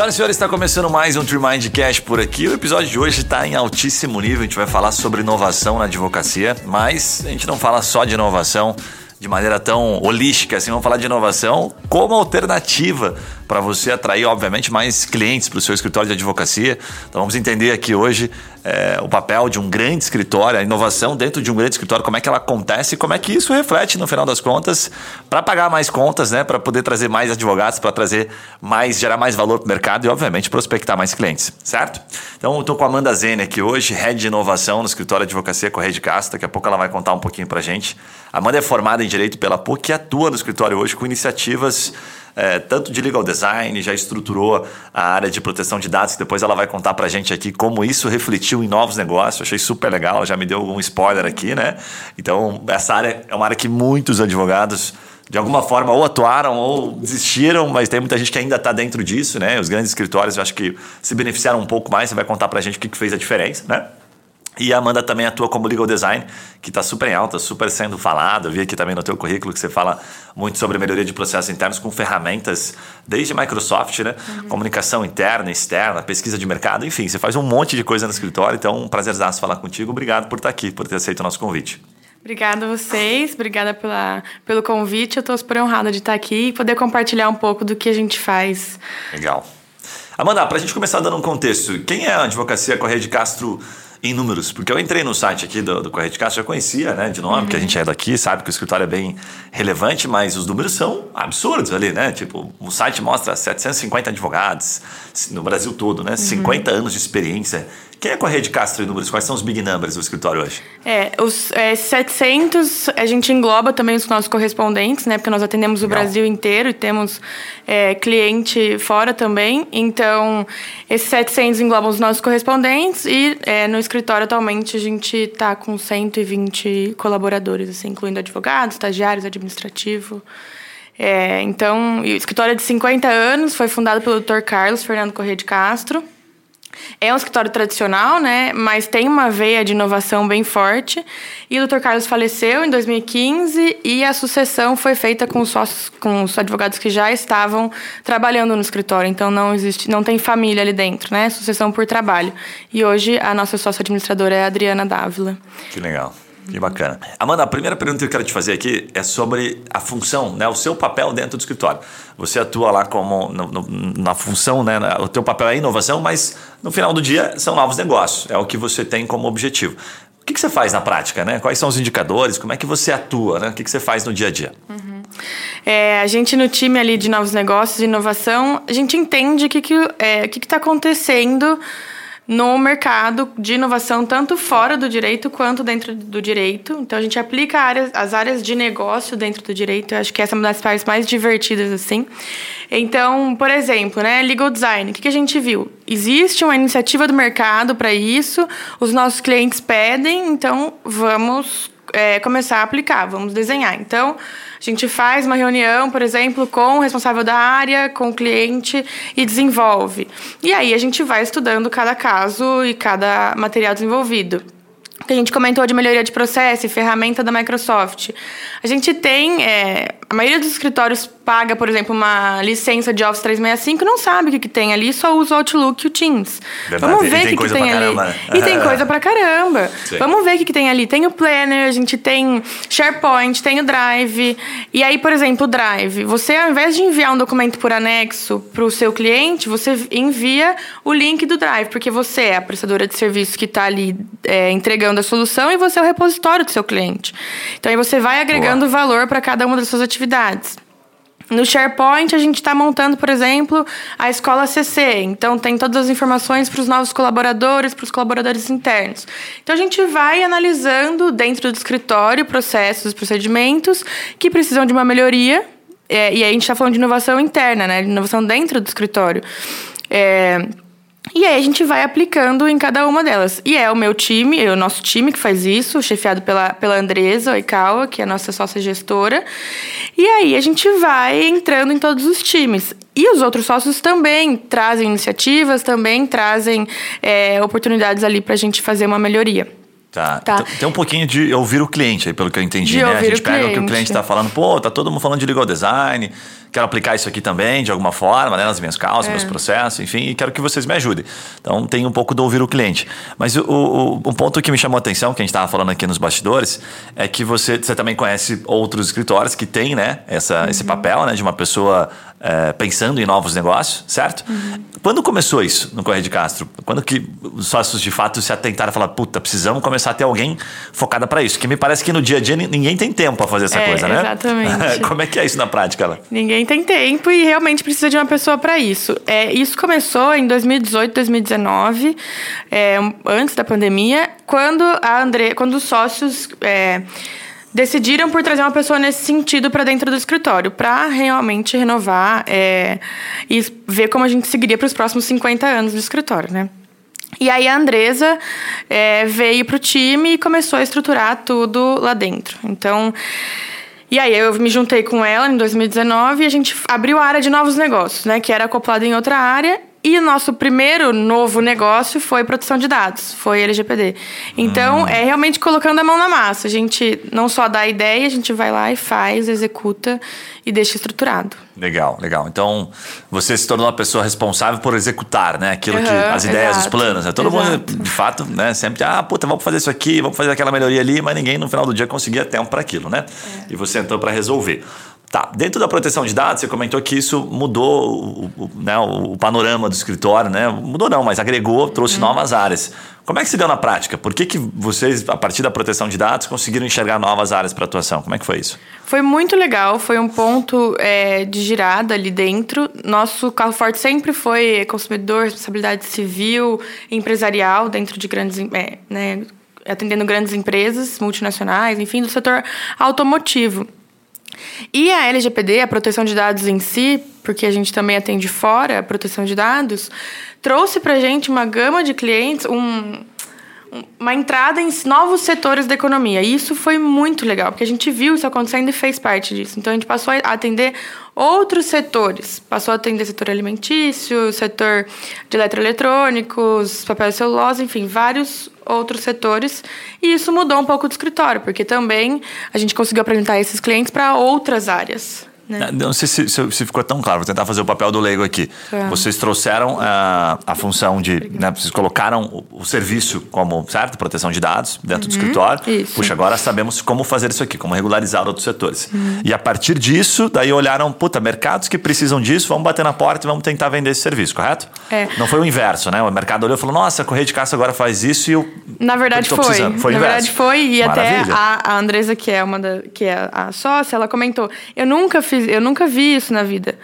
Senhoras e senhores, está começando mais um Trimind Cash por aqui. O episódio de hoje está em altíssimo nível. A gente vai falar sobre inovação na advocacia, mas a gente não fala só de inovação de maneira tão holística, assim, vamos falar de inovação como alternativa para você atrair, obviamente, mais clientes para o seu escritório de advocacia. Então vamos entender aqui hoje é, o papel de um grande escritório, a inovação dentro de um grande escritório, como é que ela acontece e como é que isso reflete, no final das contas, para pagar mais contas, né, para poder trazer mais advogados, para trazer mais, gerar mais valor para o mercado e, obviamente, prospectar mais clientes, certo? Então, eu estou com a Amanda Zene aqui hoje, Head de Inovação no escritório de advocacia Correia de Castro. Daqui a pouco ela vai contar um pouquinho para gente. Amanda é formada em Direito pela PUC e atua no escritório hoje com iniciativas é, tanto de legal design, já estruturou a área de proteção de dados, que depois ela vai contar para gente aqui como isso refletiu em novos negócios. Achei super legal, já me deu algum spoiler aqui, né? Então, essa área é uma área que muitos advogados de alguma forma ou atuaram ou desistiram, mas tem muita gente que ainda está dentro disso, né? Os grandes escritórios eu acho que se beneficiaram um pouco mais. Você vai contar para a gente o que, que fez a diferença, né? E a Amanda também atua como legal design, que está super em alta, super sendo falada. Eu vi aqui também no teu currículo que você fala muito sobre melhoria de processos internos com ferramentas desde Microsoft, né? Uhum. Comunicação interna, externa, pesquisa de mercado, enfim, você faz um monte de coisa no escritório. Então, um prazerzaço falar contigo. Obrigado por estar aqui, por ter aceito o nosso convite. Obrigada a vocês, obrigada pela, pelo convite. Eu estou super honrada de estar aqui e poder compartilhar um pouco do que a gente faz. Legal. Amanda, para a gente começar dando um contexto, quem é a Advocacia Correia de Castro em números, porque eu entrei no site aqui do, do Correio de Castro, já conhecia, né, de nome, uhum. que a gente é daqui, sabe que o escritório é bem relevante, mas os números são absurdos ali, né? Tipo, o site mostra 750 advogados no Brasil todo, né? Uhum. 50 anos de experiência. Quem é com a rede Castro e números? Quais são os big numbers do escritório hoje? É, os é, 700, a gente engloba também os nossos correspondentes, né? Porque nós atendemos o. Brasil inteiro e temos é, cliente fora também. Então, esses 700 englobam os nossos correspondentes e é, no escritório atualmente a gente está com 120 colaboradores, assim, incluindo advogados, estagiários, administrativo. É, então, o escritório é de 50 anos, foi fundado pelo Dr. Carlos Fernando Corrêa de Castro. É um escritório tradicional, né? Mas tem uma veia de inovação bem forte. E o Dr. Carlos faleceu em 2015 e a sucessão foi feita com os sócios, com os advogados que já estavam trabalhando no escritório. Então não existe, não tem família ali dentro, né? Sucessão por trabalho. E hoje a nossa sócia administradora é a Adriana Dávila. Que legal. Que bacana. Amanda, a primeira pergunta que eu quero te fazer aqui é sobre a função, né, o seu papel dentro do escritório. Você atua lá como no, no, na função, né, o teu papel é inovação, mas no final do dia são novos negócios, é o que você tem como objetivo. O que, que você faz na prática, né? Quais são os indicadores? Como é que você atua, né? O que, que você faz no dia a dia? Uhum. É, a gente no time ali de novos negócios, de inovação, a gente entende o que está que, é, que que tá acontecendo no mercado de inovação, tanto fora do direito quanto dentro do direito. Então, a gente aplica áreas, as áreas de negócio dentro do direito. Eu acho que essa é uma das partes mais divertidas, assim. Então, por exemplo, né, legal design. O que, que a gente viu? Existe uma iniciativa do mercado para isso, os nossos clientes pedem, então vamos é, começar a aplicar, vamos desenhar. Então, a gente faz uma reunião, por exemplo, com o responsável da área, com o cliente e desenvolve. E aí a gente vai estudando cada caso e cada material desenvolvido que a gente comentou de melhoria de processo e ferramenta da Microsoft. A gente tem, é, a maioria dos escritórios paga, por exemplo, uma licença de Office 365 não sabe o que, que tem ali, só usa o Outlook e o Teams. Verdade. Vamos ver o que, que tem ali. Caramba. E tem coisa pra caramba. Sim. Vamos ver o que, que tem ali. Tem o Planner, a gente tem SharePoint, tem o Drive. E aí, por exemplo, o Drive. Você, ao invés de enviar um documento por anexo para o seu cliente, você envia o link do Drive, porque você é a prestadora de serviço que está ali é, entregando a solução e você é o repositório do seu cliente. Então aí você vai agregando Boa. valor para cada uma das suas atividades. No SharePoint, a gente está montando, por exemplo, a escola CC. Então, tem todas as informações para os novos colaboradores, para os colaboradores internos. Então, a gente vai analisando dentro do escritório processos, procedimentos que precisam de uma melhoria. É, e aí, a gente está falando de inovação interna, né? Inovação dentro do escritório. É, e aí a gente vai aplicando em cada uma delas. E é o meu time, é o nosso time que faz isso, chefiado pela, pela Andresa Oikawa, que é a nossa sócia gestora. E aí a gente vai entrando em todos os times. E os outros sócios também trazem iniciativas, também trazem é, oportunidades ali para a gente fazer uma melhoria. Tá. tá. Então, tem um pouquinho de ouvir o cliente aí, pelo que eu entendi, de né? A gente pega cliente. o que o cliente está falando, pô, tá todo mundo falando de legal design, quero aplicar isso aqui também, de alguma forma, né, nas minhas causas, é. meus processos, enfim, e quero que vocês me ajudem. Então, tem um pouco do ouvir o cliente. Mas o, o, um ponto que me chamou a atenção, que a gente estava falando aqui nos bastidores, é que você, você também conhece outros escritórios que têm, né, essa, uhum. esse papel, né, de uma pessoa é, pensando em novos negócios, certo? Uhum. Quando começou isso no Correio de Castro? Quando que os sócios de fato se atentaram e falaram, puta, precisamos começar a ter alguém focada para isso? Que me parece que no dia a dia ninguém tem tempo para fazer essa é, coisa, né? Exatamente. Como é que é isso na prática? Lá? Ninguém tem tempo e realmente precisa de uma pessoa para isso. É, isso começou em 2018, 2019, é, antes da pandemia, quando a André, quando os sócios é, decidiram por trazer uma pessoa nesse sentido para dentro do escritório, para realmente renovar é, e ver como a gente seguiria para os próximos 50 anos do escritório, né? E aí a Andresa é, veio para o time e começou a estruturar tudo lá dentro. Então, e aí eu me juntei com ela em 2019 e a gente abriu a área de novos negócios, né? Que era acoplada em outra área e o nosso primeiro novo negócio foi proteção de dados, foi LGPD. Então, hum. é realmente colocando a mão na massa. A gente não só dá a ideia, a gente vai lá e faz, executa e deixa estruturado. Legal, legal. Então, você se tornou uma pessoa responsável por executar, né? Aquilo uhum, que. as ideias, exato, os planos. Né? Todo exato. mundo, de fato, né? Sempre, ah, puta, vamos fazer isso aqui, vamos fazer aquela melhoria ali, mas ninguém no final do dia conseguia tempo para aquilo, né? É. E você entrou para resolver. Tá, dentro da proteção de dados, você comentou que isso mudou o, o, né, o panorama do escritório, né? Mudou não, mas agregou, trouxe uhum. novas áreas. Como é que se deu na prática? Por que, que vocês, a partir da proteção de dados, conseguiram enxergar novas áreas para atuação? Como é que foi isso? Foi muito legal, foi um ponto é, de girada ali dentro. Nosso carro forte sempre foi consumidor, responsabilidade civil, empresarial, dentro de grandes. É, né, atendendo grandes empresas multinacionais, enfim, do setor automotivo. E a LGPD, a proteção de dados em si, porque a gente também atende fora a proteção de dados, trouxe para gente uma gama de clientes, um, uma entrada em novos setores da economia. E isso foi muito legal, porque a gente viu isso acontecendo e fez parte disso. Então a gente passou a atender outros setores. Passou a atender setor alimentício, setor de eletroeletrônicos, papel e celulose, enfim, vários outros setores. E isso mudou um pouco do escritório, porque também a gente conseguiu apresentar esses clientes para outras áreas. Né? Não sei se, se, se, ficou tão claro, vou tentar fazer o papel do leigo aqui. Tá. Vocês trouxeram a, a função de. Né, vocês colocaram o, o, serviço como, certo? Proteção de dados dentro uhum, do escritório. Isso. Puxa, agora sabemos como fazer isso aqui, como regularizar outros setores. Uhum. E a partir disso, daí olharam, puta, mercados que precisam disso, vamos bater na porta e vamos tentar vender esse serviço, correto? É. Não foi o inverso, né? O mercado olhou e falou, nossa, a Correia de Caça agora faz isso e eu. Na verdade foi. Precisando. Foi Na inverso. verdade foi. E Maravilha. até a, a Andresa, que é uma da, que é a sócia, ela comentou: eu nunca fiz, eu nunca vi isso na vida.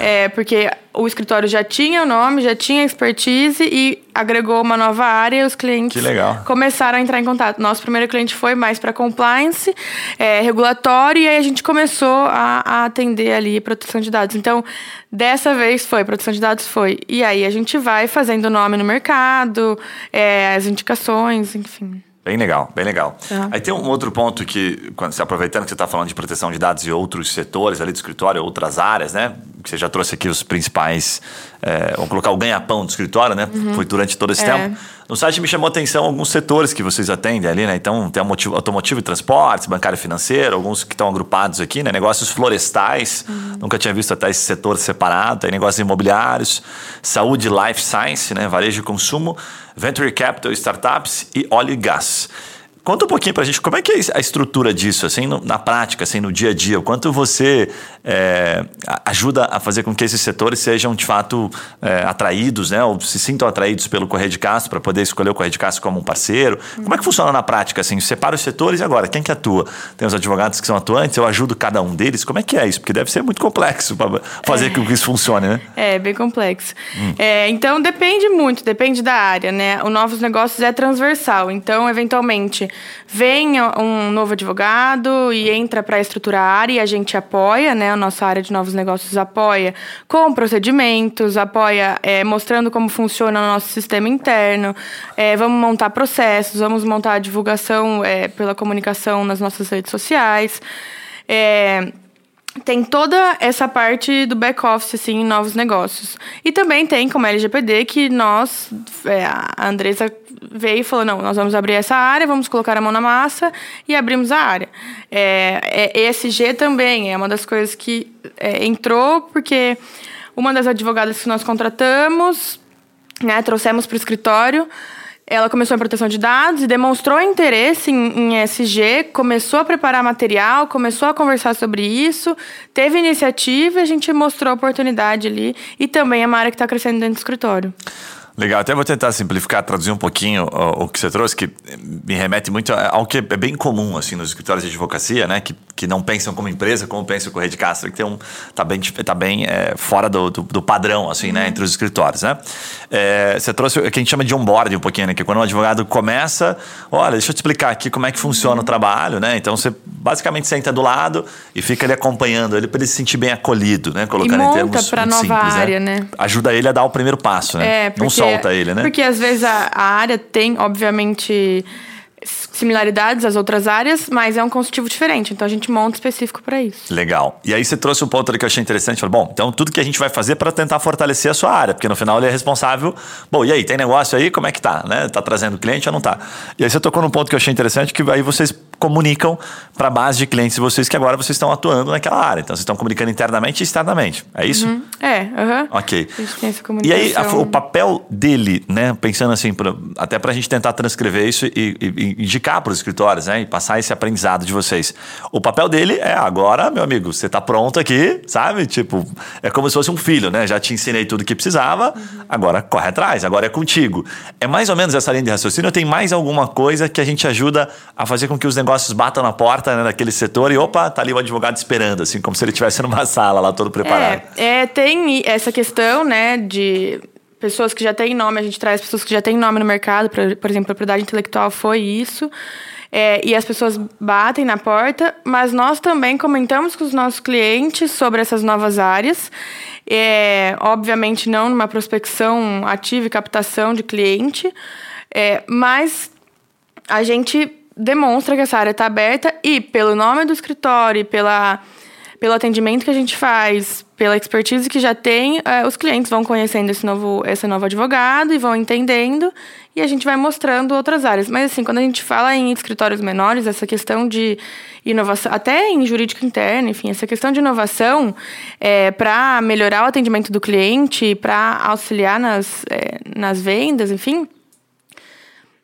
É. é, porque o escritório já tinha o nome, já tinha expertise e agregou uma nova área e os clientes começaram a entrar em contato. Nosso primeiro cliente foi mais para compliance, é, regulatório, e aí a gente começou a, a, atender ali proteção de dados. Então, dessa vez foi, proteção de dados foi. E aí a gente vai fazendo nome no mercado, é, as indicações, enfim. Bem legal, bem legal. Uhum. Aí tem um outro ponto que, quando, aproveitando que você está falando de proteção de dados e outros setores ali do escritório, outras áreas, né? Que você já trouxe aqui os principais, é, vamos colocar o ganha-pão do escritório, né? Uhum. Foi durante todo esse é. tempo. No site me chamou a atenção alguns setores que vocês atendem ali, né? Então tem automotivo e transportes, bancário e financeiro, alguns que estão agrupados aqui, né? Negócios florestais, uhum. nunca tinha visto até esse setor separado, tem negócios imobiliários, saúde, life science, né? Varejo e consumo Venture Capital, Startups e Óleo e Gás. Conta um pouquinho pra gente como é que é a estrutura disso, assim, no, na prática, assim, no dia a dia. O quanto você é, ajuda a fazer com que esses setores sejam, de fato, é, atraídos, né? Ou se sintam atraídos pelo Correio de Castro para poder escolher o Correio de Castro como um parceiro. Uhum. Como é que funciona na prática, assim? Separa os setores e agora, quem que atua? Tem os advogados que são atuantes, eu ajudo cada um deles. Como é que é isso? Porque deve ser muito complexo para fazer é. com que isso funcione, né? É, bem complexo. Hum. É, então, depende muito, depende da área, né? O Novos Negócios é transversal. Então, eventualmente, vem um novo advogado e entra para estruturar a área e a gente apoia, né? A nossa área de novos negócios apoia com procedimentos, apoia é, mostrando como funciona o nosso sistema interno. É, vamos montar processos, vamos montar a divulgação é, pela comunicação nas nossas redes sociais. É, tem toda essa parte do back-office, assim, em novos negócios. E também tem, como LGPD, que nós, é, a Andressa veio e falou, não, nós vamos abrir essa área, vamos colocar a mão na massa e abrimos a área. É, é ESG também é uma das coisas que é, entrou, porque uma das advogadas que nós contratamos, né, trouxemos para o escritório, ela começou em proteção de dados e demonstrou interesse em, em SG, começou a preparar material, começou a conversar sobre isso, teve iniciativa e a gente mostrou a oportunidade ali. E também é uma área que está crescendo dentro do escritório. Legal, até vou tentar simplificar, traduzir um pouquinho o, o, que você trouxe, que me remete muito ao que é bem comum assim nos escritórios de advocacia, né? Que, que não pensam como empresa, como pensa o Correio de Castro, que tem um, tá bem, tá bem é, fora do, do, do, padrão, assim, né? Entre os escritórios, né? É, você trouxe o que a gente chama de onboarding um pouquinho, né? Que quando um advogado começa, olha, deixa eu te explicar aqui como é que funciona o trabalho, né? Então você basicamente senta do lado e fica ali acompanhando ele para ele se sentir bem acolhido, né? Colocando e monta em termos para nova simples, né? área, né? né? Ajuda ele a dar o primeiro passo, né? É, porque... Solta ele, né? Porque às vezes a, a área tem, obviamente, similaridades às outras áreas, mas é um consultivo diferente. Então a gente monta específico para isso. Legal. E aí você trouxe um ponto ali que eu achei interessante. Falei, bom, então tudo que a gente vai fazer para tentar fortalecer a sua área, porque no final ele é responsável. Bom, e aí, tem negócio aí? Como é que tá? Né? Tá trazendo cliente ou não tá? E aí você tocou num ponto que eu achei interessante, que aí vocês comunicam para a base de clientes de vocês que agora vocês estão atuando naquela área. Então, vocês estão comunicando internamente e externamente. É isso? Uhum. É, uhum. Ok. E aí, a, o papel dele, né? Pensando assim, pra, até para a gente tentar transcrever isso e, e, e indicar para os escritórios, né? E passar esse aprendizado de vocês. O papel dele é agora, meu amigo, você está pronto aqui, sabe? Tipo, é como se fosse um filho, né? Já te ensinei tudo que precisava, uhum. agora corre atrás, agora é contigo. É mais ou menos essa linha de raciocínio. Tem mais alguma coisa que a gente ajuda a fazer com que os negócios negócios batam na porta né, naquele setor e opa, tá ali o advogado esperando, assim, como se ele estivesse numa sala lá todo preparado. É, é, tem essa questão, né, de pessoas que já têm nome, a gente traz pessoas que já têm nome no mercado, por, por exemplo, propriedade intelectual foi isso. É, e as pessoas batem na porta, mas nós também comentamos com os nossos clientes sobre essas novas áreas. É, obviamente, não numa prospecção ativa e captação de cliente, é, mas a gente demonstra que essa área está aberta e pelo nome do escritório pela, pelo atendimento que a gente faz, pela expertise que já tem, é, os clientes vão conhecendo esse novo, esse novo advogado e vão entendendo e a gente vai mostrando outras áreas. Mas assim, quando a gente fala em escritórios menores, essa questão de inovação, até em jurídico interno, enfim, essa questão de inovação é, para melhorar o atendimento do cliente, para auxiliar nas, é, nas vendas, enfim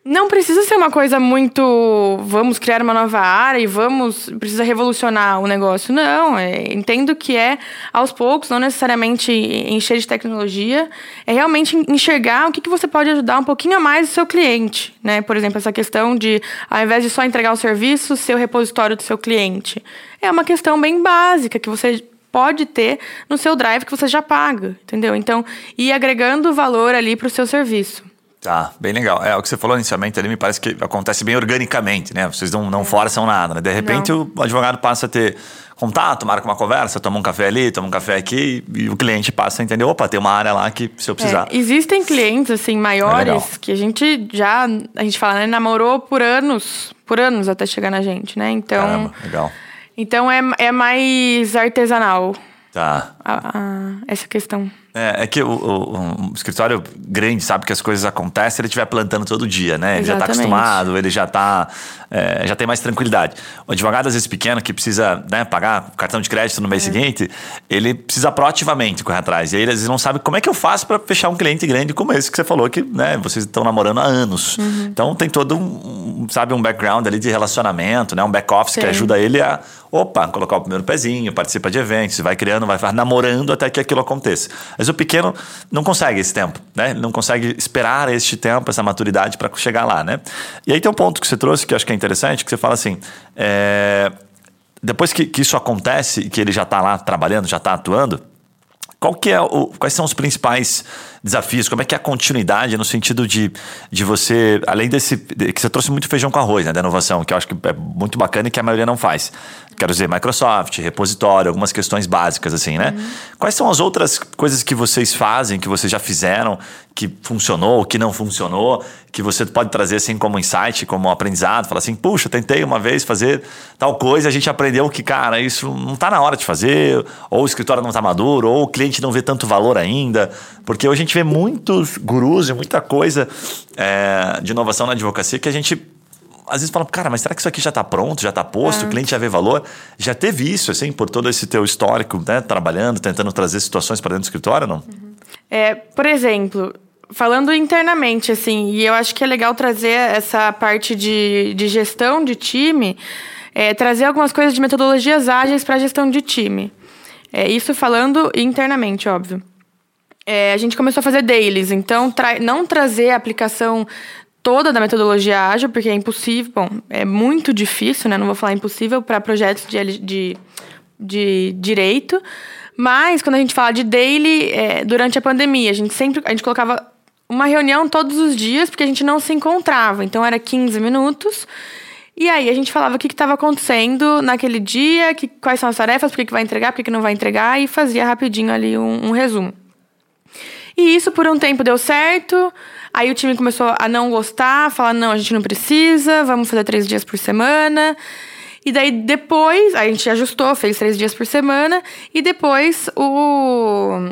não precisa ser uma coisa muito. Vamos criar uma nova área e vamos. Precisa revolucionar o negócio. Não. É, entendo que é aos poucos, não necessariamente encher de tecnologia. É realmente enxergar o que, que você pode ajudar um pouquinho a mais o seu cliente. Né? Por exemplo, essa questão de, ao invés de só entregar o serviço, ser o repositório do seu cliente. É uma questão bem básica que você pode ter no seu drive que você já paga, entendeu? Então, ir agregando valor ali para o seu serviço. Tá, bem legal. É, o que você falou inicialmente ali me parece que acontece bem organicamente, né? Vocês não, não forçam nada, né? De repente não. o advogado passa a ter contato, marca uma conversa, toma um café ali, toma um café aqui e o cliente passa a entender, opa, tem uma área lá que se eu precisar. É, existem clientes, assim, maiores é que a gente já, a gente fala, né? Namorou por anos, por anos até chegar na gente, né? Então... Caramba, legal. Então é, é mais artesanal. Tá. A, a, essa questão. É, é que o, o, o, escritório grande sabe que as coisas acontecem se ele estiver plantando todo dia, né? Ele tá Exatamente. já está acostumado, ele já tá. É, já tem mais tranquilidade. O advogado, às vezes, pequeno, que precisa né, pagar cartão de crédito no mês é. seguinte, ele precisa proativamente correr atrás. E aí, às vezes, não sabe como é que eu faço para fechar um cliente grande como esse que você falou, que né, vocês estão namorando há anos. Uhum. Então, tem todo um, sabe, um background ali de relacionamento, né? Um back-office que ajuda ele a, opa, colocar o primeiro pezinho, participa de eventos, vai criando, vai namorando até que aquilo aconteça. Mas mas o pequeno não consegue esse tempo, né? Ele não consegue esperar este tempo, essa maturidade para chegar lá, né? E aí tem um ponto que você trouxe que eu acho que é interessante, que você fala assim, é... depois que, que isso acontece e que ele já está lá trabalhando, já está atuando, qual que é o, quais são os principais desafios? Como é que é a continuidade no sentido de, de você, além desse. De, que você trouxe muito feijão com arroz, né? Da inovação, que eu acho que é muito bacana e que a maioria não faz. Quero dizer, Microsoft, repositório, algumas questões básicas, assim, né? Uhum. Quais são as outras coisas que vocês fazem, que vocês já fizeram, que funcionou, que não funcionou, que você pode trazer assim como insight, como aprendizado, falar assim, puxa, tentei uma vez fazer tal coisa, a gente aprendeu que, cara, isso não está na hora de fazer, ou o escritório não está maduro, ou o cliente não vê tanto valor ainda, porque hoje a gente vê muitos gurus e muita coisa é, de inovação na advocacia que a gente às vezes fala, cara, mas será que isso aqui já está pronto, já está posto, é. o cliente já vê valor? Já teve isso, assim, por todo esse teu histórico, né, trabalhando, tentando trazer situações para dentro do escritório, não? Uhum. É, por exemplo, falando internamente, assim, e eu acho que é legal trazer essa parte de, de gestão de time, é, trazer algumas coisas de metodologias ágeis para a gestão de time. É, isso falando internamente, óbvio. É, a gente começou a fazer dailies, então tra não trazer a aplicação toda da metodologia ágil, porque é impossível, bom, é muito difícil, né? Não vou falar impossível para projetos de, de, de direito, mas quando a gente fala de daily, é, durante a pandemia, a gente sempre a gente colocava uma reunião todos os dias, porque a gente não se encontrava. Então era 15 minutos. E aí a gente falava o que estava acontecendo naquele dia, que, quais são as tarefas, por que, vai entregar, por que, que não vai entregar, e fazia rapidinho ali um, um resumo. E isso por um tempo deu certo. Aí o time começou a não gostar, falar: não, a gente não precisa, vamos fazer três dias por semana. E daí depois, a gente ajustou, fez três dias por semana. E depois o.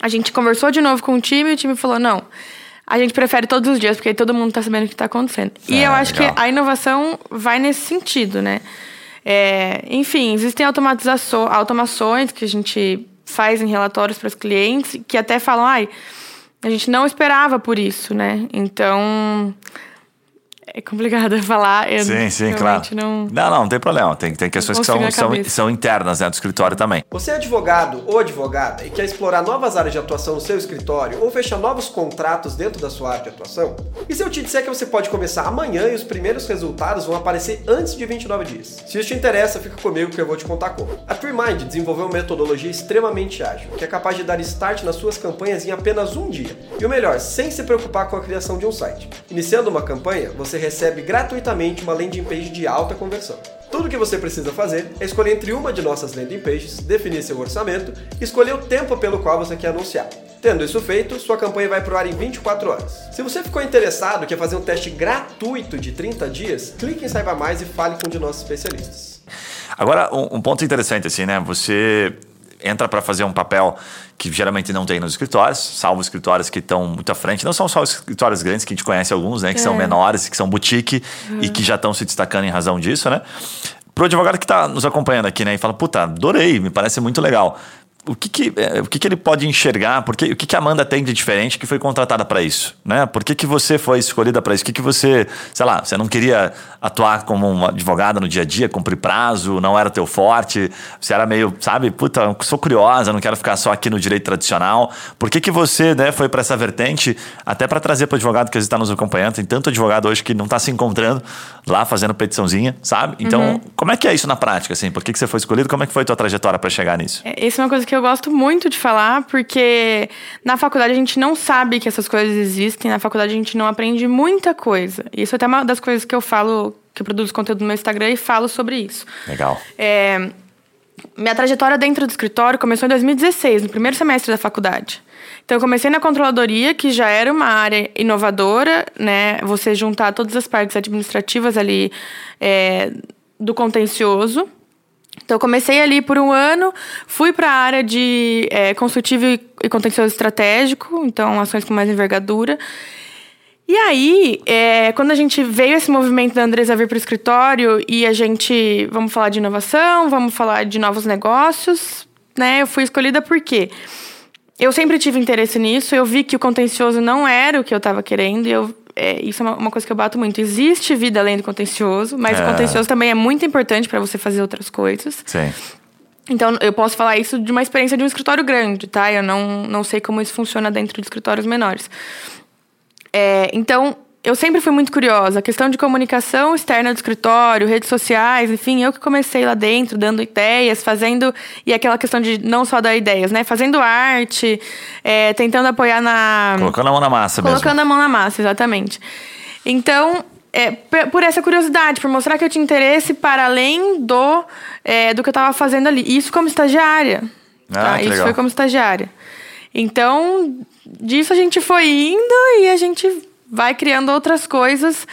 A gente conversou de novo com o time e o time falou: não, a gente prefere todos os dias, porque aí todo mundo tá sabendo o que tá acontecendo. É, e eu acho legal. que a inovação vai nesse sentido, né? É, enfim, existem automações que a gente faz em relatórios para os clientes que até falam, ai, a gente não esperava por isso, né? Então, é complicado falar. Eu sim, sim, claro. Não... não, não, não tem problema. Tem, tem questões que são, são, são internas né, do escritório também. Você é advogado ou advogada e quer explorar novas áreas de atuação no seu escritório ou fechar novos contratos dentro da sua área de atuação? E se eu te disser que você pode começar amanhã e os primeiros resultados vão aparecer antes de 29 dias? Se isso te interessa, fica comigo que eu vou te contar como. A TreeMind desenvolveu uma metodologia extremamente ágil, que é capaz de dar start nas suas campanhas em apenas um dia. E o melhor, sem se preocupar com a criação de um site. Iniciando uma campanha, você recebe gratuitamente uma landing page de alta conversão. Tudo o que você precisa fazer é escolher entre uma de nossas landing pages, definir seu orçamento e escolher o tempo pelo qual você quer anunciar. Tendo isso feito, sua campanha vai pro ar em 24 horas. Se você ficou interessado quer fazer um teste gratuito de 30 dias, clique em Saiba Mais e fale com um de nossos especialistas. Agora, um, um ponto interessante, assim, né? Você entra para fazer um papel que geralmente não tem nos escritórios, salvo escritórios que estão muito à frente. Não são só os escritórios grandes, que a gente conhece alguns, né? Que é. são menores, que são boutique uhum. e que já estão se destacando em razão disso, né? Pro advogado que está nos acompanhando aqui, né? E fala, puta, adorei, me parece muito legal o que, que, é, o que, que ele pode enxergar? Porque, o que, que a Amanda tem de diferente que foi contratada para isso? Né? Por que, que você foi escolhida para isso? O que, que você, sei lá, você não queria atuar como uma advogada no dia a dia, cumprir prazo, não era teu forte, você era meio, sabe, puta, sou curiosa, não quero ficar só aqui no direito tradicional. Por que, que você né, foi para essa vertente, até para trazer para o advogado que está nos acompanhando? Tem tanto advogado hoje que não está se encontrando lá fazendo petiçãozinha, sabe? Então, uhum. como é que é isso na prática? Assim? Por que, que você foi escolhido? Como é que foi a tua trajetória para chegar nisso? É, isso é uma coisa que que eu gosto muito de falar, porque na faculdade a gente não sabe que essas coisas existem, na faculdade a gente não aprende muita coisa. Isso é até uma das coisas que eu falo, que eu produzo conteúdo no meu Instagram e falo sobre isso. Legal. É, minha trajetória dentro do escritório começou em 2016, no primeiro semestre da faculdade. Então, eu comecei na controladoria, que já era uma área inovadora, né? Você juntar todas as partes administrativas ali é, do contencioso. Então, comecei ali por um ano, fui para a área de é, consultivo e contencioso estratégico, então ações com mais envergadura. E aí, é, quando a gente veio esse movimento da Andresa vir para o escritório e a gente, vamos falar de inovação, vamos falar de novos negócios, né? Eu fui escolhida por quê? Eu sempre tive interesse nisso, eu vi que o contencioso não era o que eu estava querendo e eu é, isso é uma, uma, coisa que eu bato muito. Existe vida além do contencioso, mas é. o contencioso também é muito importante para você fazer outras coisas. Sim. Então, eu posso falar isso de uma experiência de um escritório grande, tá? Eu não, não sei como isso funciona dentro de escritórios menores. É, então, eu sempre fui muito curiosa. A questão de comunicação externa do escritório, redes sociais, enfim, eu que comecei lá dentro, dando ideias, fazendo. E aquela questão de não só dar ideias, né? Fazendo arte, é, tentando apoiar na. Colocando a mão na massa colocando mesmo. Colocando a mão na massa, exatamente. Então, é, por essa curiosidade, por mostrar que eu tinha interesse para além do, é, do que eu estava fazendo ali. Isso como estagiária. Ah, tá? Isso legal. foi como estagiária. Então, disso a gente foi indo e a gente vai criando outras coisas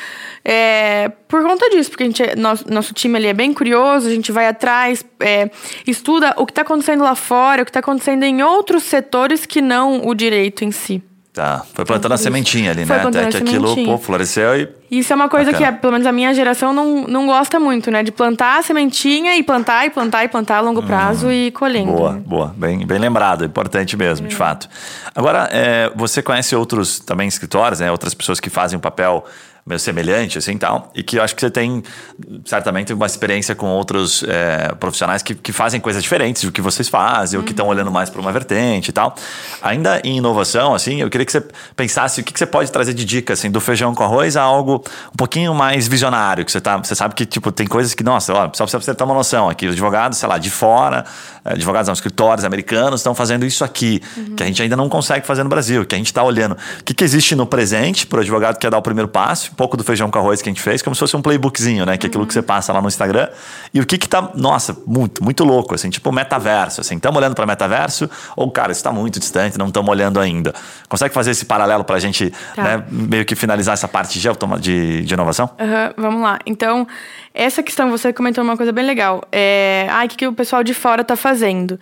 é, por conta disso, porque a gente, é, nosso, nosso time ali é bem curioso, a gente vai atrás, é, estuda o que está acontecendo lá fora, o que está acontecendo em outros setores que não o direito em si. Tá, foi plantando a sementinha ali, né? Até que aquilo pô, floresceu e. Isso é uma coisa Bacana. que, pelo menos a minha geração, não, não gosta muito, né? De plantar a sementinha e plantar e plantar e plantar a longo prazo hum, e colhendo. Boa, boa. Bem, bem lembrado, importante mesmo, é. de fato. Agora, é, você conhece outros também escritórios, né? Outras pessoas que fazem um papel meio semelhante, assim, tal, e que eu acho que você tem, certamente, uma experiência com outros é, profissionais que, que fazem coisas diferentes do que vocês fazem, uhum. ou que estão olhando mais para uma vertente e tal. Ainda em inovação, assim, eu queria que você pensasse o que, que você pode trazer de dica, assim, do feijão com arroz a algo um pouquinho mais visionário, que você tá, você sabe que, tipo, tem coisas que, nossa, só pra você ter uma noção aqui, os advogados, sei lá, de fora, é, advogados, não, escritórios americanos estão fazendo isso aqui, uhum. que a gente ainda não consegue fazer no Brasil, que a gente está olhando. O que, que existe no presente para o advogado que quer dar o primeiro passo, um pouco do feijão com arroz que a gente fez, como se fosse um playbookzinho, né? Que é aquilo que você passa lá no Instagram. E o que que tá, nossa, muito, muito louco, assim, tipo metaverso, assim. Estamos olhando para metaverso ou, cara, isso está muito distante, não estamos olhando ainda. Consegue fazer esse paralelo para a gente, tá. né, meio que finalizar essa parte de, de, de inovação? Uhum, vamos lá. Então, essa questão, você comentou uma coisa bem legal. É, ai, o que, que o pessoal de fora está fazendo?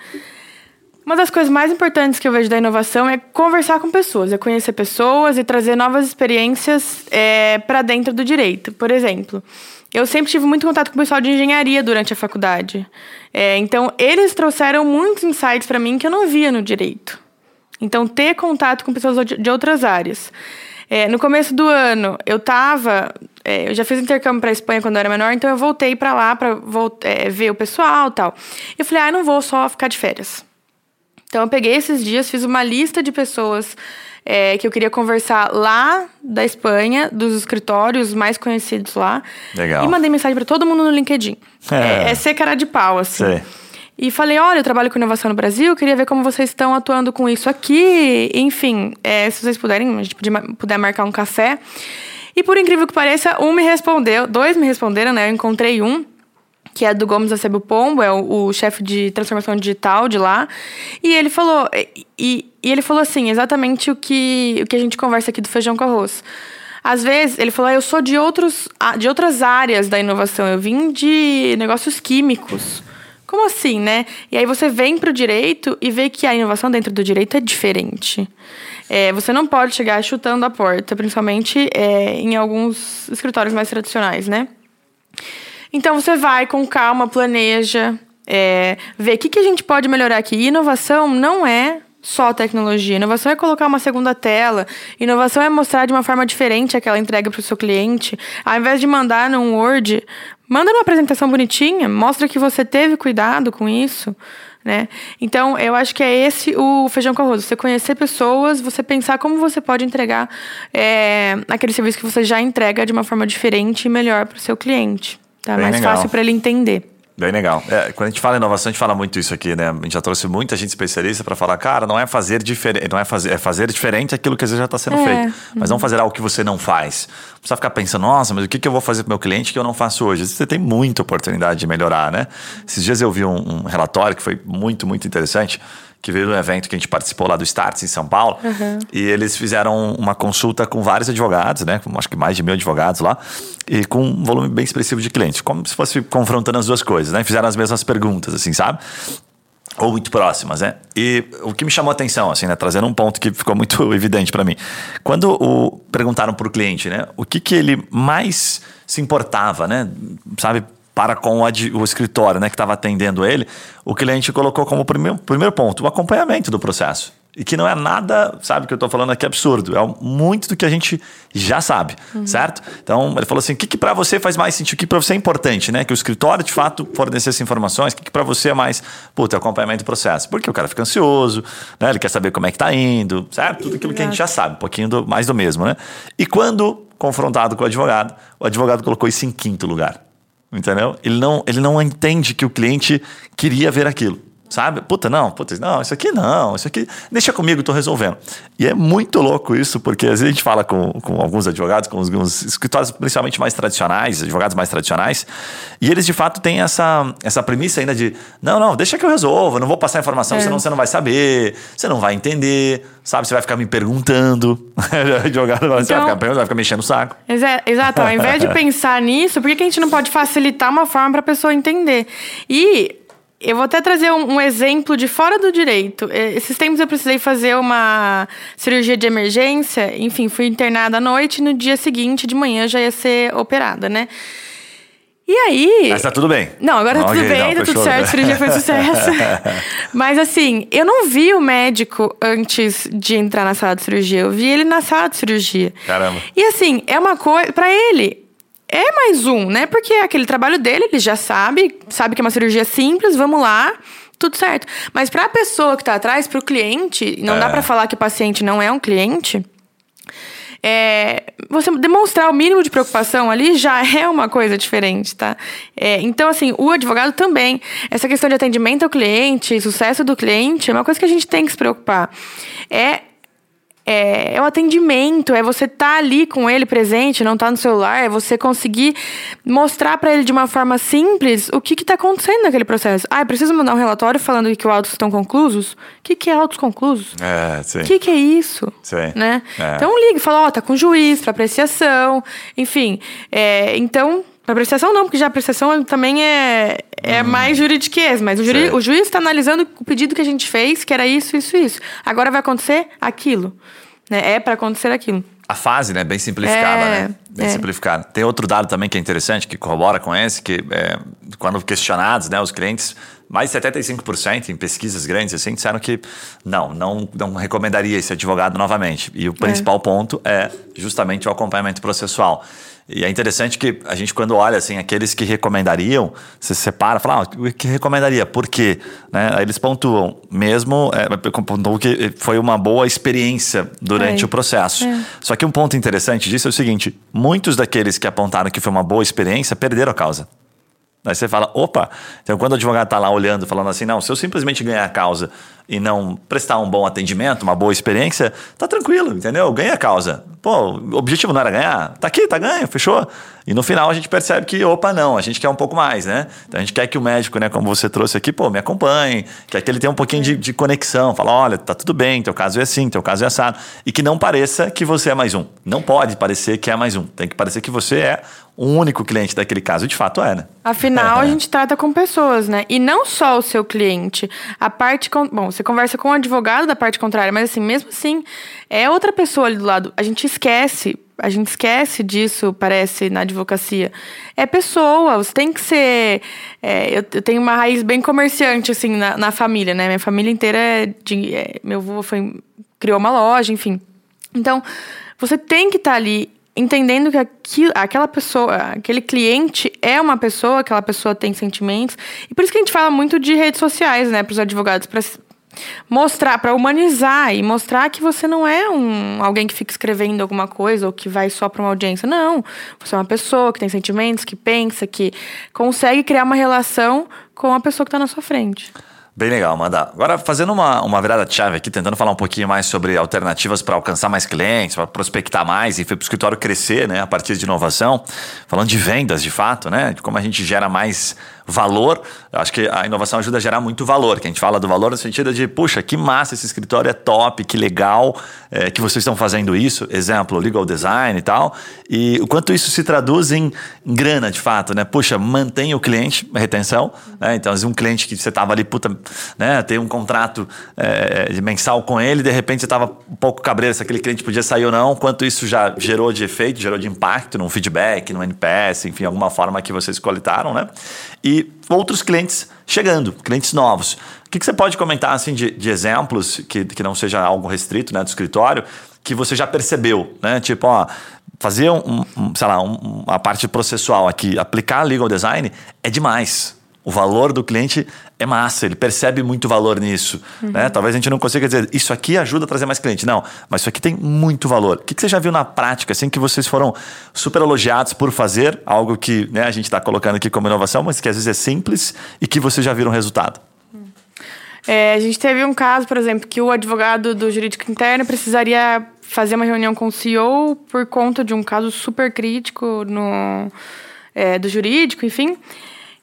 Uma das coisas mais importantes que eu vejo da inovação é conversar com pessoas, é conhecer pessoas e trazer novas experiências é, para dentro do direito. Por exemplo, eu sempre tive muito contato com o pessoal de engenharia durante a faculdade. É, então, eles trouxeram muitos insights para mim que eu não via no direito. Então, ter contato com pessoas de outras áreas. É, no começo do ano, eu tava. É, eu já fiz intercâmbio para Espanha quando eu era menor, então eu voltei para lá para é, ver o pessoal tal. Eu falei, ah, não vou só ficar de férias. Então eu peguei esses dias, fiz uma lista de pessoas é, que eu queria conversar lá da Espanha, dos escritórios mais conhecidos lá. Legal. E mandei mensagem para todo mundo no LinkedIn. É, é, é ser cara de pau, assim. Sei. E falei, olha, eu trabalho com inovação no Brasil, queria ver como vocês estão atuando com isso aqui. Enfim, é, se vocês puderem, a gente puder marcar um café. E por incrível que pareça, um me respondeu, dois me responderam, né? Eu encontrei um que é do Gomes Acebo Pombo, é o, o chefe de transformação digital de lá. E ele falou, e, e, ele falou assim, exatamente o que, o que a gente conversa aqui do feijão com arroz. Às vezes, ele falou, ah, eu sou de, outros, de outras áreas da inovação, eu vim de negócios químicos. Como assim, né? E aí você vem para o direito e vê que a inovação dentro do direito é diferente. É, você não pode chegar chutando a porta, principalmente é, em alguns escritórios mais tradicionais, né? Então você vai com calma, planeja, é, vê o que, que a gente pode melhorar aqui. E inovação não é só tecnologia. Inovação é colocar uma segunda tela. Inovação é mostrar de uma forma diferente aquela entrega para o seu cliente. Ao invés de mandar num Word, manda uma apresentação bonitinha, mostra que você teve cuidado com isso. Né? Então, eu acho que é esse o feijão com arroz. Você conhecer pessoas, você pensar como você pode entregar é, aquele serviço que você já entrega de uma forma diferente e melhor para o seu cliente. Tá Bem mais legal. fácil para ele entender. Bem legal. É, quando a gente fala em inovação, a gente fala muito isso aqui, né? A gente já trouxe muita gente especialista para falar, cara, não é fazer diferente, não é fazer, é fazer diferente aquilo que às vezes já está sendo é. feito. Mas não fazer algo que você não faz. Não precisa ficar pensando, nossa, mas o que, que eu vou fazer para meu cliente que eu não faço hoje? Você tem muita oportunidade de melhorar, né? Esses dias eu vi um, um relatório que foi muito, muito interessante que veio do evento que a gente participou lá do Starts em São Paulo. Uhum. E eles fizeram uma consulta com vários advogados, né? Com acho que mais de mil advogados lá. E com um volume bem expressivo de clientes. Como se fosse confrontando as duas coisas, né? Fizeram as mesmas perguntas, assim, sabe? ou muito próximas, né? E o que me chamou a atenção, assim, né? Trazendo um ponto que ficou muito evidente para mim. Quando o, perguntaram para o cliente, né? O que, que ele mais se importava, né? Sabe? Para com o escritório né, que estava atendendo ele, o cliente colocou como primeiro, primeiro ponto o acompanhamento do processo. E que não é nada, sabe, que eu estou falando aqui absurdo. É muito do que a gente já sabe, uhum. certo? Então, ele falou assim: o que, que para você faz mais sentido? O que para você é importante, né? Que o escritório, de fato, forneça essas informações. O que, que para você é mais, puta, acompanhamento do processo? Porque o cara fica ansioso, né? Ele quer saber como é que está indo, certo? Tudo aquilo que a gente já sabe, um pouquinho do, mais do mesmo, né? E quando confrontado com o advogado, o advogado colocou isso em quinto lugar. Entendeu? Ele não, ele não entende que o cliente queria ver aquilo. Sabe? Puta, não, puta, não, isso aqui não, isso aqui, deixa comigo, tô resolvendo. E é muito louco isso, porque às vezes a gente fala com, com alguns advogados, com alguns escritórios principalmente mais tradicionais, advogados mais tradicionais, e eles de fato têm essa, essa premissa ainda de, não, não, deixa que eu resolva, não vou passar informação, é. senão você não vai saber, você não vai entender, sabe? Você vai ficar me perguntando, advogado então, você vai ficar, perguntando, vai ficar mexendo o saco. Exato, ao invés de pensar nisso, por que a gente não pode facilitar uma forma para a pessoa entender? E eu vou até trazer um, um, exemplo de fora do direito. É, esses tempos eu precisei fazer uma cirurgia de emergência. Enfim, fui internada à noite e no dia seguinte, de manhã, já ia ser operada, né? E aí. Mas tá tudo bem. Não, agora tá tudo bem, não, tá tudo certo, a cirurgia foi sucesso. Mas assim, eu não vi o médico antes de entrar na sala de cirurgia. Eu vi ele na sala de cirurgia. Caramba. E assim, é uma coisa. para ele, é mais um, né? Porque é aquele trabalho dele, ele já sabe, sabe que é uma cirurgia simples, vamos lá, tudo certo. Mas para a pessoa que está atrás, para o cliente, não é. dá para falar que o paciente não é um cliente. É, você demonstrar o mínimo de preocupação ali já é uma coisa diferente, tá? É, então, assim, o advogado também. Essa questão de atendimento ao cliente, sucesso do cliente, é uma coisa que a gente tem que se preocupar. É é, é o atendimento, é você estar tá ali com ele presente, não estar tá no celular, é você conseguir mostrar para ele de uma forma simples o que está acontecendo naquele processo. Ah, eu preciso mandar um relatório falando que os autos estão conclusos? O que, que é autos conclusos? É, sim. O que, que é isso? Sim. Né? É. Então liga e fala, ó, oh, tá com juiz para apreciação, enfim. É, então para apreciação não, porque já a apreciação também é, é hum. mais juridiquês, mas o, juri, o juiz está analisando o pedido que a gente fez, que era isso, isso, isso. Agora vai acontecer aquilo. Né? É para acontecer aquilo. A fase, né? Bem simplificada, é, né? Bem é. simplificada. Tem outro dado também que é interessante, que corrobora com esse, que é, quando questionados, né, os clientes, mais de 75% em pesquisas grandes, assim, disseram que não, não, não recomendaria esse advogado novamente. E o principal é. ponto é justamente o acompanhamento processual. E é interessante que a gente, quando olha assim, aqueles que recomendariam, você separa, fala, ah, o que recomendaria? Por quê? Né? Aí eles pontuam, mesmo, é, pontuam que foi uma boa experiência durante é. o processo. É. Só que um ponto interessante disso é o seguinte: muitos daqueles que apontaram que foi uma boa experiência perderam a causa. Aí você fala, opa, então quando o advogado está lá olhando, falando assim, não, se eu simplesmente ganhar a causa e não prestar um bom atendimento, uma boa experiência, tá tranquilo, entendeu? Ganha a causa. Pô, o objetivo não era ganhar? Tá aqui, tá ganho, fechou. E no final a gente percebe que, opa, não, a gente quer um pouco mais, né? Então a gente quer que o médico, né, como você trouxe aqui, pô, me acompanhe, quer que ele tenha um pouquinho de, de conexão, fala, olha, tá tudo bem, teu caso é assim, teu caso é assado. E que não pareça que você é mais um. Não pode parecer que é mais um. Tem que parecer que você é o único cliente daquele caso. De fato é, né? Afinal, a gente trata com pessoas, né? E não só o seu cliente. A parte. Com... Bom, você conversa com o advogado da parte contrária, mas assim, mesmo assim, é outra pessoa ali do lado. A gente esquece. A gente esquece disso, parece, na advocacia. É pessoa, você tem que ser. É, eu, eu, tenho uma raiz bem comerciante, assim, na, na família, né? Minha família inteira é de. É, meu avô foi, criou uma loja, enfim. Então, você tem que estar tá ali entendendo que aquilo, aquela pessoa, aquele cliente é uma pessoa, aquela pessoa tem sentimentos. E por isso que a gente fala muito de redes sociais, né, para os advogados, mostrar, para humanizar e mostrar que você não é um alguém que fica escrevendo alguma coisa ou que vai só para uma audiência. Não, você é uma pessoa que tem sentimentos, que pensa, que consegue criar uma relação com a pessoa que está na sua frente. Bem legal, Amanda. Agora, fazendo uma, uma virada de chave aqui, tentando falar um pouquinho mais sobre alternativas para alcançar mais clientes, para prospectar mais e para o escritório crescer, né, a partir de inovação. Falando de vendas, de fato, né, de como a gente gera mais valor. Acho que a inovação ajuda a gerar muito valor. Que a gente fala do valor no sentido de, puxa, que massa esse escritório é top, que legal é, que vocês estão fazendo isso. Exemplo, legal design e tal. E o quanto isso se traduz em grana, de fato, né? Puxa, mantém o cliente, retenção. Né? Então, um cliente que você estava ali, puta, né? Tem um contrato é, mensal com ele, de repente você estava um pouco cabreiro se aquele cliente podia sair ou não. Quanto isso já gerou de efeito, gerou de impacto no feedback, no NPS, enfim, alguma forma que vocês coletaram, né? E outros clientes chegando, clientes novos. O que, que você pode comentar assim de, de exemplos que, que não seja algo restrito né, do escritório que você já percebeu, né? Tipo, ó, fazer um, um sei lá, um, uma parte processual aqui, aplicar legal design é demais o valor do cliente é massa, ele percebe muito valor nisso. Uhum. Né? Talvez a gente não consiga dizer, isso aqui ajuda a trazer mais cliente. Não, mas isso aqui tem muito valor. O que, que você já viu na prática, assim, que vocês foram super elogiados por fazer algo que né, a gente está colocando aqui como inovação, mas que às vezes é simples e que vocês já viram resultado? É, a gente teve um caso, por exemplo, que o advogado do jurídico interno precisaria fazer uma reunião com o CEO por conta de um caso super crítico no, é, do jurídico, enfim.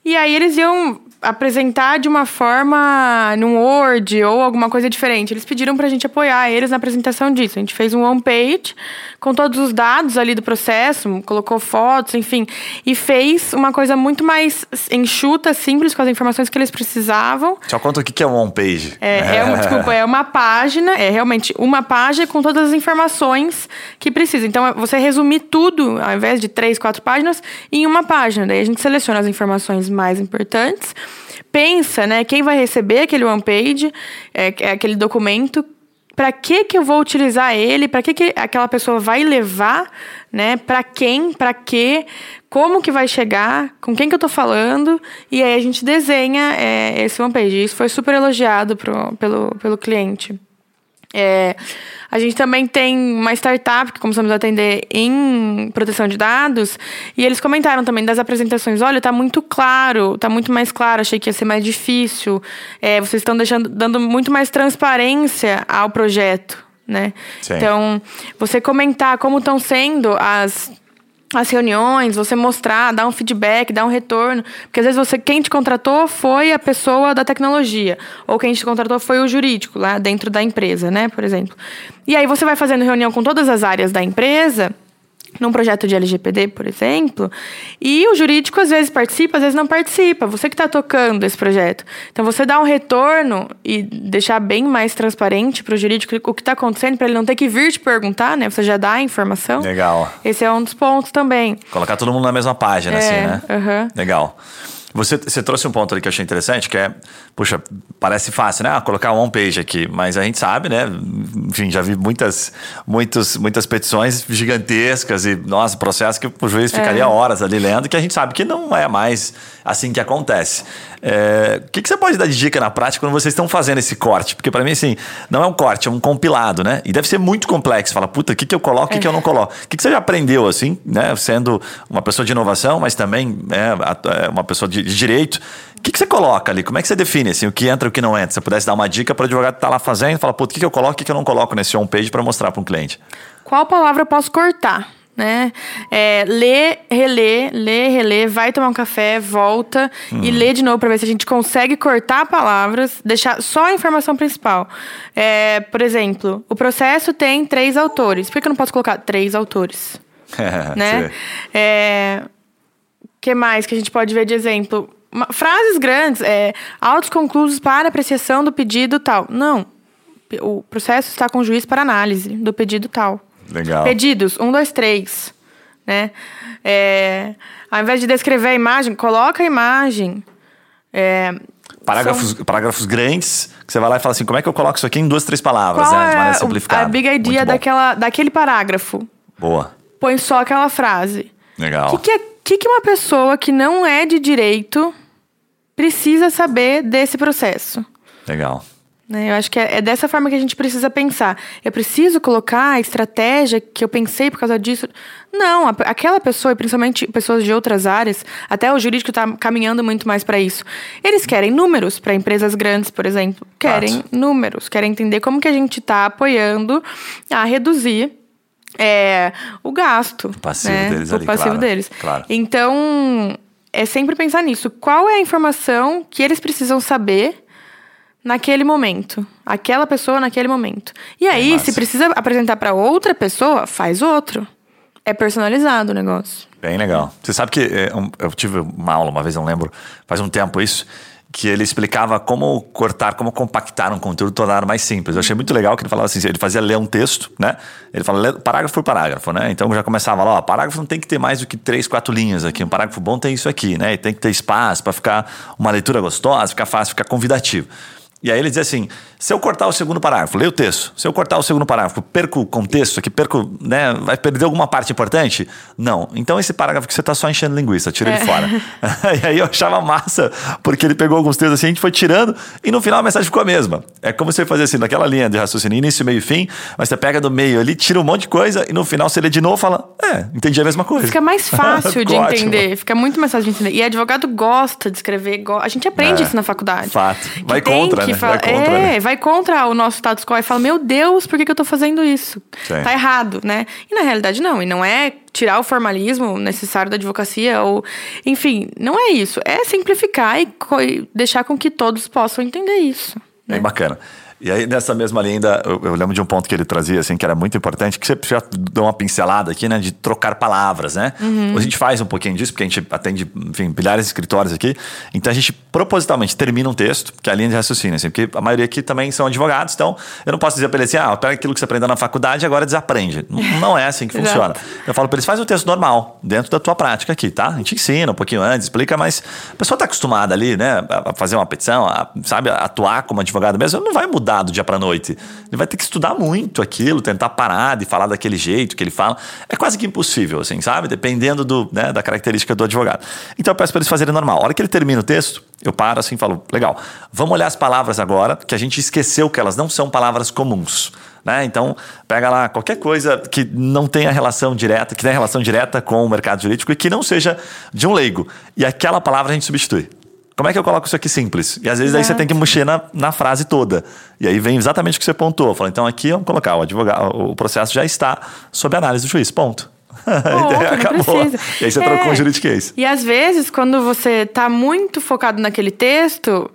E aí eles iam apresentar de uma forma num Word ou alguma coisa diferente. Eles pediram para a gente apoiar eles na apresentação disso. A gente fez um one page com todos os dados ali do processo, colocou fotos, enfim, e fez uma coisa muito mais enxuta, simples, com as informações que eles precisavam. Só conta o que é um one page. É, é uma, desculpa, é uma página, é realmente uma página com todas as informações que precisa. Então, você resumir tudo, ao invés de três, quatro páginas, em uma página. Daí a gente seleciona as informações mais importantes pensa, né, quem vai receber aquele one page, é, é aquele documento, para que que eu vou utilizar ele, para que que aquela pessoa vai levar, né, para quem, para quê, como que vai chegar, com quem que eu estou falando, e aí a gente desenha é, esse one page. Isso foi super elogiado pro, pelo, pelo cliente. É, a gente também tem uma startup que começamos a atender em proteção de dados e eles comentaram também das apresentações. Olha, está muito claro, está muito mais claro. Achei que ia ser mais difícil. É, vocês estão deixando, dando muito mais transparência ao projeto, né? Então, você comentar como estão sendo as as reuniões, você mostrar, dar um feedback, dar um retorno. Porque às vezes você, quem te contratou foi a pessoa da tecnologia. Ou quem te contratou foi o jurídico, lá dentro da empresa, né? Por exemplo. E aí você vai fazendo reunião com todas as áreas da empresa num projeto de LGPD, por exemplo, e o jurídico às vezes participa, às vezes não participa. Você que está tocando esse projeto. Então, você dá um retorno e deixar bem mais transparente para o jurídico o que está acontecendo, para ele não ter que vir te perguntar, né? Você já dá a informação. Legal. Esse é um dos pontos também. Colocar todo mundo na mesma página, assim, é, assim, né? Uhum. Legal. Você, você trouxe um ponto ali que eu achei interessante, que é, puxa, parece fácil, né? Ah, colocar um page aqui, mas a gente sabe, né? Enfim, já vi muitas, muitas, muitas petições gigantescas e, nossa, processo que o juiz ficaria é. horas ali lendo, que a gente sabe que não é mais assim que acontece. É, o que, que, você pode dar de dica na prática quando vocês estão fazendo esse corte? Porque para mim, assim, não é um corte, é um compilado, né? E deve ser muito complexo. Fala, puta, o que, que eu coloco, o que, que eu não coloco? O que, que você já aprendeu, assim, né? Sendo uma pessoa de inovação, mas também é, uma pessoa de, de direito. O que, que você coloca ali? Como é que você define assim, o que entra e o que não entra? Se você pudesse dar uma dica para o advogado que está lá fazendo, fala, puta, o que, que eu coloco o que, que eu não coloco nesse homepage para mostrar para um cliente? Qual palavra eu posso cortar? Né? É, lê, relê, lê, relê, vai tomar um café, volta hum. e lê de novo para ver se a gente consegue cortar palavras, deixar só a informação principal. É, por exemplo, o processo tem três autores. Por que eu não posso colocar três autores? né? É, que mais que a gente pode ver de exemplo? Uma, frases grandes, é, autos conclusos para apreciação do pedido tal. Não. O processo está com o juiz para análise do pedido tal. Legal. Pedidos, um, dois, três. Né? É, ao invés de descrever a imagem, coloca a imagem. É, parágrafos, são... parágrafos grandes, que você vai lá e fala assim, como é que eu coloco isso aqui em duas, três palavras, Qual né? De maneira simplificada. A big idea daquela, daquele parágrafo. Boa. Põe só aquela frase. Legal. O que, que, é, que, que uma pessoa que não é de direito precisa saber desse processo? Legal. Né? Eu acho que é, é, dessa forma que a gente precisa pensar. Eu preciso colocar a estratégia que eu pensei por causa disso. Não, aquela pessoa, e principalmente pessoas de outras áreas, até o jurídico está caminhando muito mais para isso. Eles querem números para empresas grandes, por exemplo. Querem números, querem entender como que a gente está apoiando a reduzir é, o gasto. O passivo né? deles o ali, passivo claro, deles. Claro. Então, é sempre pensar nisso. Qual é a informação que eles precisam saber naquele momento. Aquela pessoa naquele momento. E aí, é se precisa apresentar para outra pessoa, faz outro. É personalizado o negócio. Bem legal. Você sabe que é, eu tive uma aula uma vez, não lembro, faz um tempo isso, que ele explicava como cortar, como compactar um conteúdo tornar mais simples. Eu achei muito legal que ele falava assim, ele fazia ler um texto, né? Ele fala parágrafo por parágrafo, né? Então já começava lá, ó, parágrafo não tem que ter mais do que três, quatro linhas aqui. Um parágrafo bom tem isso aqui, né? E tem que ter espaço para ficar uma leitura gostosa, ficar fácil, ficar convidativo. E aí ele diz assim: se eu cortar o segundo parágrafo, leia o texto. Se eu cortar o segundo parágrafo, perco o contexto aqui, perco, né? Vai perder alguma parte importante? Não. Então esse parágrafo que você está só enchendo linguiça, tira é. ele fora. e aí eu achava massa, porque ele pegou alguns textos assim, a gente foi tirando, e no final a mensagem ficou a mesma. É como você fazer assim, naquela linha de raciocínio, início, meio e fim, mas você pega do meio ali, tira um monte de coisa, e no final você lê de novo e fala: É, entendi a mesma coisa. Fica mais fácil de entender, fica muito mais fácil de entender. E advogado gosta de escrever, go... a gente aprende é. isso na faculdade. Fato. Vai contra, que né? fala, vai contra, é, né? vai contra o nosso status quo e fala, meu Deus, por que, que eu tô fazendo isso? Sim. Tá errado, né? E na realidade não, e não é tirar o formalismo necessário da advocacia ou, enfim, não é isso, é simplificar e, e deixar com que todos possam entender isso. Bem bacana. E aí, nessa mesma linha, ainda, eu, eu lembro de um ponto que ele trazia, assim, que era muito importante, que você já deu uma pincelada aqui, né, de trocar palavras, né? A gente faz um pouquinho disso, porque a gente atende, enfim, milhares de escritórios aqui. Então, a gente propositalmente termina um texto, que é a linha de raciocínio, assim, porque a maioria aqui também são advogados, então eu não posso dizer para eles assim, ah, pega aquilo que você aprendeu na faculdade e agora desaprende. Não- é assim que funciona. Eu falo para eles, faz um texto normal, dentro da tua prática aqui, tá? A gente ensina um pouquinho antes, explica, mas a pessoa está acostumada ali, né, a a fazer uma petição, a, sabe, a atuar como advogado mesmo, não vai mudar do dia para noite. Ele vai ter que estudar muito aquilo, tentar parar de falar daquele jeito que ele fala. É quase que impossível, assim, sabe? Dependendo do, né, da característica do advogado. Então eu peço para eles fazerem normal. A hora que ele termina o texto, eu paro assim e falo, legal, vamos olhar as palavras agora, que a gente esqueceu que elas não são palavras comuns. Né? Então, pega lá qualquer coisa que não tenha relação direta, que tenha relação direta com o mercado jurídico e que não seja de um leigo. E aquela palavra a gente substitui. Como é que eu coloco isso aqui simples? E às vezes aí você Exato. tem que mexer na, na frase toda. E aí vem exatamente o que você pontuou. Fala, então aqui vamos colocar, o advogado, o processo já está sob análise do juiz. Ponto. Ponto, precisa. E aí você É. trocou um juridiquês. E às vezes, quando você tá muito focado naquele texto,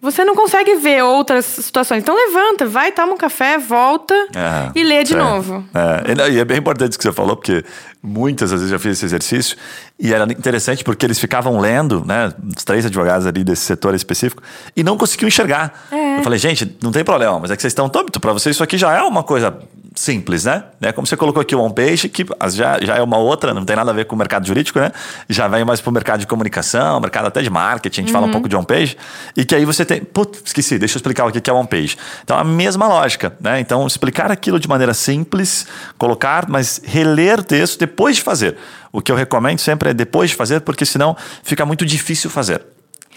você não consegue ver outras situações. Então levanta, vai, toma um café, volta É, e lê de é, novo. É, E é bem importante isso que você falou, porque muitas vezes eu já fiz esse exercício e era interessante porque eles ficavam lendo, né, os três advogados ali desse setor específico, e não conseguiam enxergar. É. Eu falei, gente, não tem problema, mas é que vocês estão tão para vocês isso aqui já é uma coisa simples, né? né? Como você colocou aqui o homepage, que já, já é uma outra, não tem nada a ver com o mercado jurídico, né? Já vem mais para o mercado de comunicação, mercado até de marketing, a gente fala um pouco de homepage, e que aí você tem. Putz, esqueci, deixa eu explicar o que é homepage. Então, a mesma lógica, né? Então, explicar aquilo de maneira simples, colocar, mas reler o texto depois de fazer. O que eu recomendo sempre é depois de fazer, porque senão fica muito difícil fazer.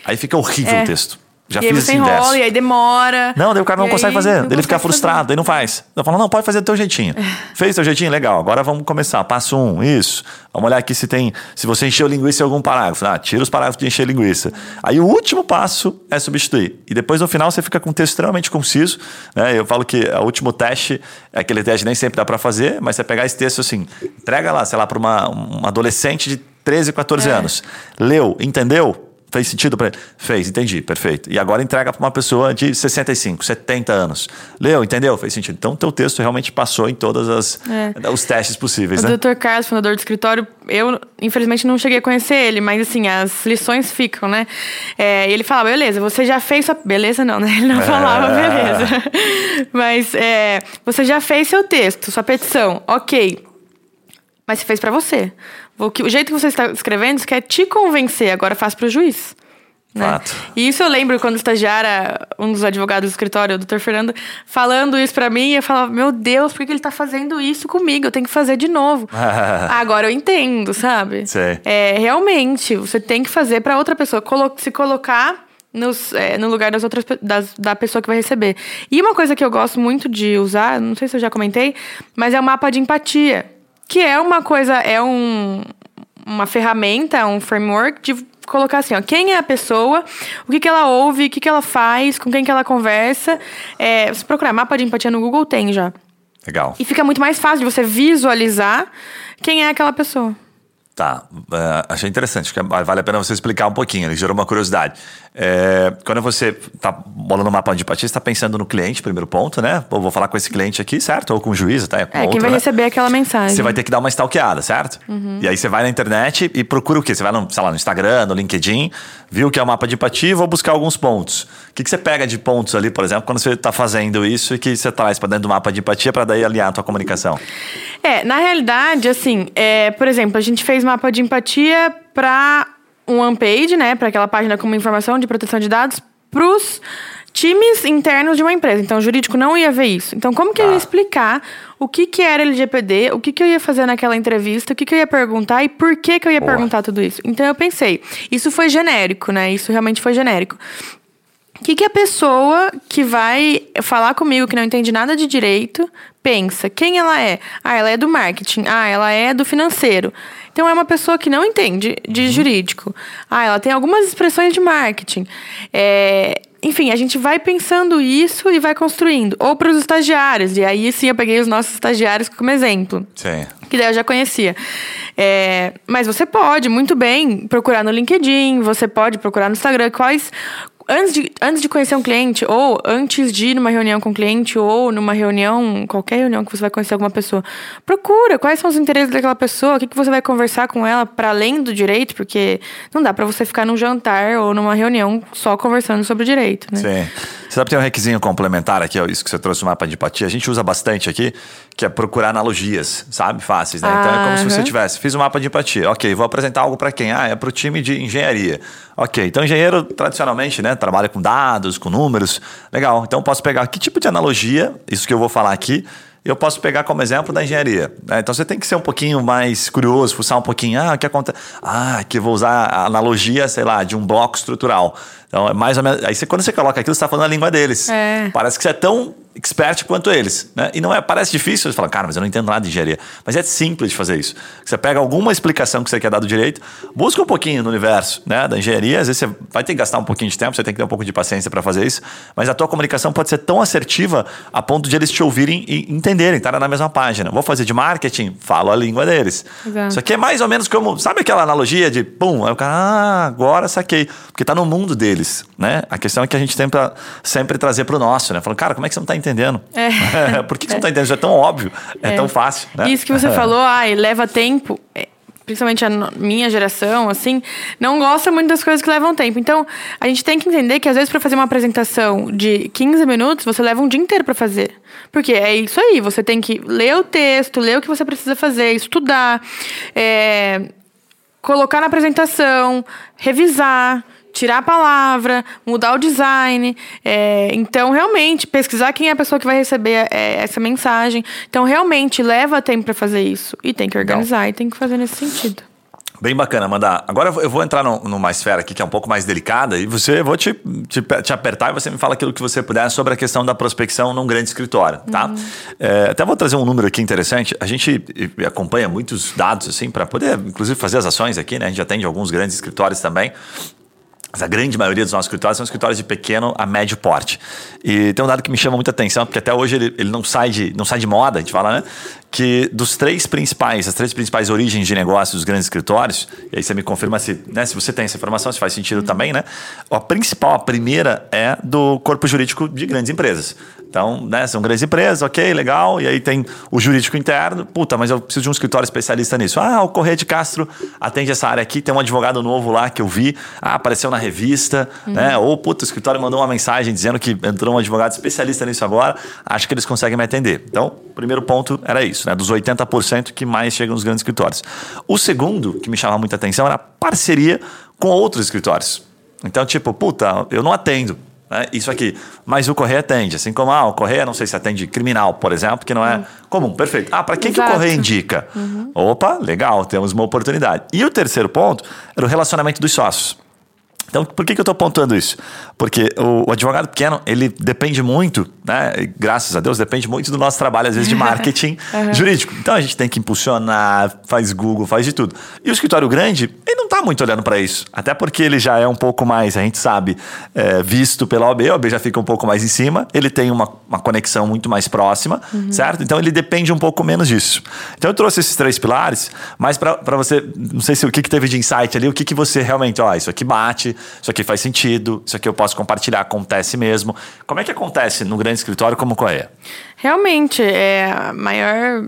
Aí fica horrível É. o texto. Já e aí fiz você esse enrola, inverso. e aí demora. Não, daí o cara não consegue aí fazer. ele fica frustrado, fazer. daí não faz. Eu falo, não, pode fazer do teu jeitinho. Fez do teu jeitinho? Legal. Agora vamos começar. Passo um, isso. Vamos olhar aqui se tem. Se você encheu linguiça em algum parágrafo. Ah, tira os parágrafos de encher linguiça. Aí o último passo é substituir. E depois no final você fica com um texto extremamente conciso. Né? Eu falo que o último teste é aquele teste nem sempre dá para fazer, mas você pegar esse texto assim, entrega lá, sei lá, para uma, uma adolescente de 13, 14 É. anos. Leu, entendeu? Fez sentido para ele? Fez, entendi, perfeito. E agora entrega para uma pessoa de 65, 70 anos. Leu, entendeu? Fez sentido. Então, teu texto realmente passou em todos as, É. os testes possíveis, O né? Dr. Carlos, fundador do escritório, eu infelizmente não cheguei a conhecer ele, mas assim, as lições ficam, né? É, e ele falava, beleza, você já fez sua. Beleza, não, né? Ele não falava, É. beleza. Mas é, você já fez seu texto, sua petição, ok. Mas você fez pra você. O, o jeito que você está escrevendo isso quer te convencer, agora faz pro juiz. Né? Fato. E isso eu lembro quando estagiária, um dos advogados do escritório, o doutor Fernando, falando isso pra mim, eu falava, meu Deus, por que ele tá fazendo isso comigo? Eu tenho que fazer de novo. Agora eu entendo, sabe? Sei. É, realmente, você tem que fazer pra outra pessoa, colo- se colocar nos, é, no lugar das outras, das, da pessoa que vai receber. E uma coisa que eu gosto muito de usar, não sei se eu já comentei, mas é o mapa de empatia. Que é uma coisa, é um, uma ferramenta, um framework de colocar assim, ó, quem é a pessoa, o que, que ela ouve, o que, que ela faz, com quem que ela conversa. É, se procurar mapa de empatia no Google, tem já. Legal. E fica muito mais fácil de você visualizar quem é aquela pessoa. Tá, é, achei interessante. Que vale a pena você explicar um pouquinho, ele gerou uma curiosidade. É, quando você está bolando um mapa de você está pensando no cliente, primeiro ponto, né? Pô, vou falar com esse cliente aqui, certo? Ou com o juiz, até com É, outro, quem vai né? receber aquela mensagem. Você vai ter que dar uma stalkeada, certo? E aí você vai na internet e procura o quê? Você vai no, sei lá, no Instagram, no LinkedIn, viu que é o mapa de empatia e vou buscar alguns pontos. O que, que você pega de pontos ali, por exemplo, quando você está fazendo isso e que você traz para dentro do mapa de empatia para daí alinhar a tua comunicação? É, na realidade, assim, é, por exemplo, a gente fez mapa de empatia para um one-page, né? Para aquela página com uma informação de proteção de dados, pros times internos de uma empresa. Então, o jurídico não ia ver isso. Então, como que eu ia Tá. explicar o que, que era LGPD, o que, que eu ia fazer naquela entrevista, o que, que eu ia perguntar e por que, que eu ia Boa. perguntar tudo isso? Então, eu pensei, isso foi genérico, né? Isso realmente foi genérico. O que, que a pessoa que vai falar comigo, que não entende nada de direito, pensa? Quem ela é? Ah, ela é do marketing. Ah, ela é do financeiro. Então, é uma pessoa que não entende de jurídico. Ah, ela tem algumas expressões de marketing. É, enfim, a gente vai pensando isso e vai construindo. Ou para os estagiários, e aí sim eu peguei os nossos estagiários como exemplo. Sim. Que daí eu já conhecia. É, mas você pode muito bem procurar no LinkedIn, você pode procurar no Instagram quais, antes de, antes de conhecer um cliente, ou antes de ir numa reunião com um cliente, ou numa reunião, qualquer reunião que você vai conhecer alguma pessoa, procura quais são os interesses daquela pessoa, o que, que você vai conversar com ela para além do direito, porque não dá para você ficar num jantar ou numa reunião só conversando sobre o direito, né? Sim. Você sabe que tem um requisinho complementar aqui, ó, isso que você trouxe o mapa de empatia. A gente usa bastante aqui, que é procurar analogias, sabe? Fáceis, né? Ah, então é como se você tivesse, fiz um mapa de empatia. Ok, vou apresentar algo para quem? Ah, é para o time de engenharia. Ok, então engenheiro tradicionalmente, né, trabalha com dados, com números. Legal, então posso pegar que tipo de analogia, isso que eu vou falar aqui, eu posso pegar como exemplo da engenharia. Né? Então você tem que ser um pouquinho mais curioso, fuçar um pouquinho. Ah, o que acontece? Ah, que vou usar a analogia, sei lá, de um bloco estrutural. Então é mais ou menos. Aí você, quando você coloca aquilo, você está falando a língua deles. É. Parece que você é tão expert quanto eles. Né? E não é, parece difícil, você fala, cara, mas eu não entendo nada de engenharia. Mas é simples de fazer isso. Você pega alguma explicação que você quer dar do direito, busca um pouquinho no universo né, da engenharia, às vezes você vai ter que gastar um pouquinho de tempo, você tem que ter um pouco de paciência para fazer isso, mas a tua comunicação pode ser tão assertiva a ponto de eles te ouvirem e entenderem, estar na mesma página. Vou fazer de marketing, falo a língua deles. Exato. Isso aqui é mais ou menos como, sabe aquela analogia de, pum, aí o cara, ah, agora saquei. Porque está no mundo deles, né? A questão é que a gente tenta sempre trazer para o nosso, né? Falando, cara, como é que você não está entendendo? É. Por que, que você não está entendendo? Isso é tão óbvio, é, é tão fácil. Né? Isso que você falou, ai, leva tempo. É, principalmente a minha geração, assim, não gosta muito das coisas que levam tempo. Então, a gente tem que entender que às vezes para fazer uma apresentação de 15 minutos, você leva um dia inteiro para fazer. Porque é isso aí, você tem que ler o texto, ler o que você precisa fazer, estudar, é, colocar na apresentação, revisar, tirar a palavra, mudar o design. É, então, realmente, pesquisar quem é a pessoa que vai receber é, essa mensagem. Então, realmente, leva tempo para fazer isso. E tem que organizar Legal. e tem que fazer nesse sentido. Bem bacana, Amanda. Agora eu vou entrar no, numa esfera aqui que é um pouco mais delicada e você eu vou te, te, te, apertar e você me fala aquilo que você puder sobre a questão da prospecção num grande escritório, tá? Uhum. É, até vou trazer um número aqui interessante. A gente acompanha muitos dados assim para poder, inclusive, fazer as ações aqui, né? A gente atende alguns grandes escritórios também. Mas a grande maioria dos nossos escritórios são escritórios de pequeno a médio porte. E tem um dado que me chama muita atenção, porque até hoje ele, ele não, sai de, não sai de moda, a gente fala, né? Que dos três principais, as três principais origens de negócio dos grandes escritórios, e aí você me confirma se, né, se você tem essa informação, se faz sentido também, né? A principal, a primeira, é do corpo jurídico de grandes empresas. Então, né, são grandes empresas, ok, legal. E aí tem o jurídico interno. Puta, mas eu preciso de um escritório especialista nisso. Ah, o Correia de Castro atende essa área aqui. Tem um advogado novo lá que eu vi. Ah, apareceu na revista. Uhum. Né? Ou, puta, o escritório mandou uma mensagem dizendo que entrou um advogado especialista nisso agora. Acho que eles conseguem me atender. Então, o primeiro ponto era isso, né? Dos 80% que mais chegam nos grandes escritórios. O segundo, que me chamava muita atenção, era a parceria com outros escritórios. Então, tipo, puta, eu não atendo né? Isso aqui. Mas o Correia atende, assim como ah, o Correia, não sei se atende criminal, por exemplo, que não é uhum. comum. Perfeito. Ah, para quem que o Correia indica? Uhum. Opa, legal, temos uma oportunidade. E o terceiro ponto era o relacionamento dos sócios. Então, por que, que eu estou apontando isso? Porque o, o, advogado pequeno, ele depende muito, né? Graças a Deus, depende muito do nosso trabalho, às vezes, de marketing uhum. jurídico. Então, a gente tem que impulsionar, faz Google, faz de tudo. E o escritório grande, ele não muito olhando para isso. Até porque ele já é um pouco mais, a gente sabe, é, visto pela OAB, a OAB já fica um pouco mais em cima, ele tem uma, uma conexão muito mais próxima, uhum. certo? Então, ele depende um pouco menos disso. Então, eu trouxe esses três pilares, mas para você, não sei se o que, que teve de insight ali, o que, que você realmente, ó, isso aqui bate, isso aqui faz sentido, isso aqui eu posso compartilhar, acontece mesmo. Como é que acontece no grande escritório como Correia? Realmente, é a maior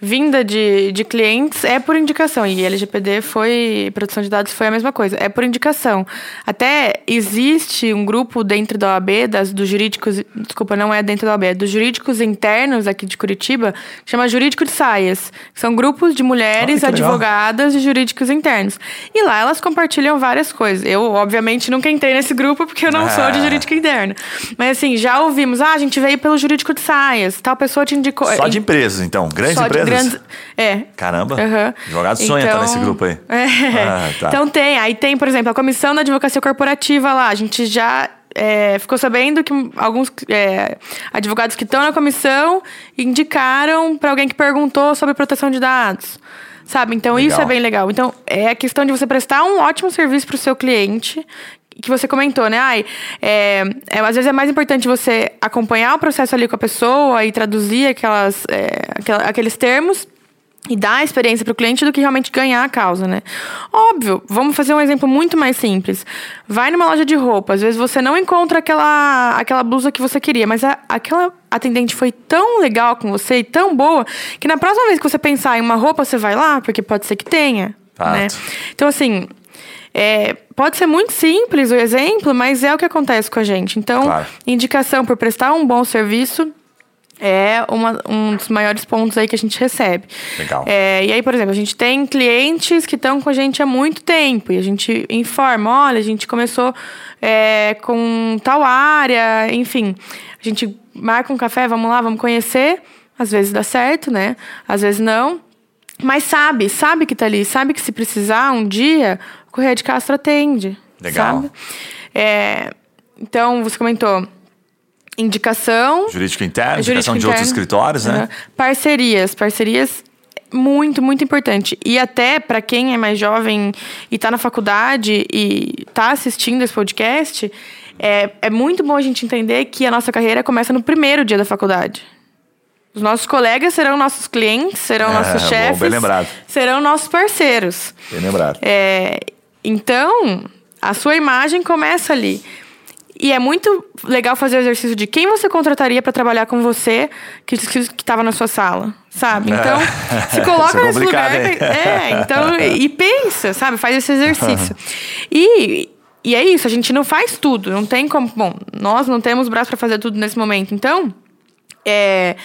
vinda de, de clientes é por indicação. E LGPD foi, produção de dados foi a mesma coisa, é por indicação. Até existe um grupo dentro da OAB, das, dos jurídicos, desculpa, não é dentro da OAB, é dos jurídicos internos aqui de Curitiba, que chama Jurídico de Saias. São grupos de mulheres oh, advogadas de jurídicos internos. E lá elas compartilham várias coisas. Eu, obviamente, nunca entrei nesse grupo porque eu não ah. sou de jurídico interno. Mas assim, já ouvimos, ah, a gente veio pelo jurídico de saias, tal pessoa te indicou. Só de empresas, então, grandes empresas grandes. É. Caramba. Uhum. Advogado sonha então, estar nesse grupo aí. É. Ah, tá. Então tem. Aí tem, por exemplo, a comissão da advocacia corporativa lá. A gente já é, ficou sabendo que alguns é, advogados que estão na comissão indicaram para alguém que perguntou sobre proteção de dados. Sabe? Então, legal. isso é bem legal. Então, é a questão de você prestar um ótimo serviço para o seu cliente que você comentou, né? Ai, é, é, às vezes é mais importante você acompanhar o processo ali com a pessoa e traduzir aquelas, é, aqueles termos e dar a experiência para o cliente do que realmente ganhar a causa, né? Óbvio, vamos fazer um exemplo muito mais simples. Vai numa loja de roupa, às vezes você não encontra aquela, aquela blusa que você queria, mas a, aquela atendente foi tão legal com você e tão boa que na próxima vez que você pensar em uma roupa, você vai lá, porque pode ser que tenha. Né? Então, assim, é, pode ser muito simples o exemplo, mas é o que acontece com a gente. Então, claro. indicação por prestar um bom serviço é uma, um dos maiores pontos aí que a gente recebe. Legal. É, e aí, por exemplo, a gente tem clientes que estão com a gente há muito tempo e a gente informa, olha, a gente começou é, com tal área, enfim. A gente marca um café, vamos lá, vamos conhecer. Às vezes dá certo, né? Às vezes não. Mas sabe, sabe que tá ali, sabe que se precisar um dia, Correia de Castro atende. Legal. Sabe? É, então, você comentou indicação. Jurídico interno, indicação de outros escritórios, né? Uhum. Parcerias. Parcerias muito, muito importante. E até para quem é mais jovem e está na faculdade e está assistindo esse podcast, é, é muito bom a gente entender que a nossa carreira começa no primeiro dia da faculdade. Os nossos colegas serão nossos clientes, serão é, nossos chefes, bem lembrado. serão nossos parceiros. Bem lembrado. É, então, a sua imagem começa ali. E é muito legal fazer o exercício de quem você contrataria para trabalhar com você que estava na sua sala, sabe? Então, é. se coloca nesse lugar. Hein? É, então, e pensa, sabe? Faz esse exercício. E, e é isso, a gente não faz tudo, não tem como. Bom, nós não temos braço para fazer tudo nesse momento. Então, é,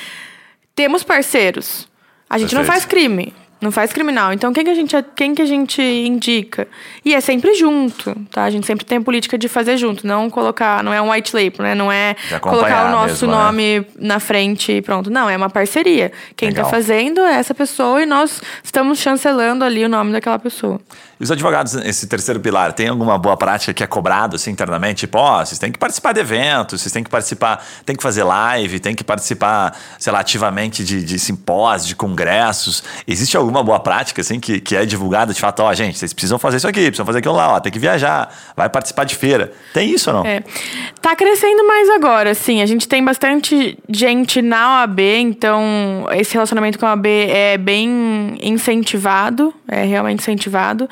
temos parceiros. A gente Perfeito. não faz crime. Não faz criminal. Então, quem que, a gente, quem que a gente indica? E é sempre junto, tá? A gente sempre tem a política de fazer junto. Não colocar... Não é um white label, né? Não é colocar o nosso mesmo, né? nome né? na frente e pronto. Não, é uma parceria. Quem está fazendo é essa pessoa e nós estamos chancelando ali o nome daquela pessoa. E os advogados, esse terceiro pilar, tem alguma boa prática que é cobrado assim, internamente? Tipo, ó, oh, vocês têm que participar de eventos, vocês têm que participar, tem que fazer live, tem que participar, sei lá, ativamente de, de simpósios, de congressos. Existe alguma boa prática, assim, que, que é divulgada de fato, ó, oh, gente, vocês precisam fazer isso aqui, precisam fazer aquilo lá, ó, tem que viajar, vai participar de feira. Tem isso ou não? É. Tá crescendo mais agora, sim. A gente tem bastante gente na OAB, então esse relacionamento com a OAB é bem incentivado, é realmente incentivado.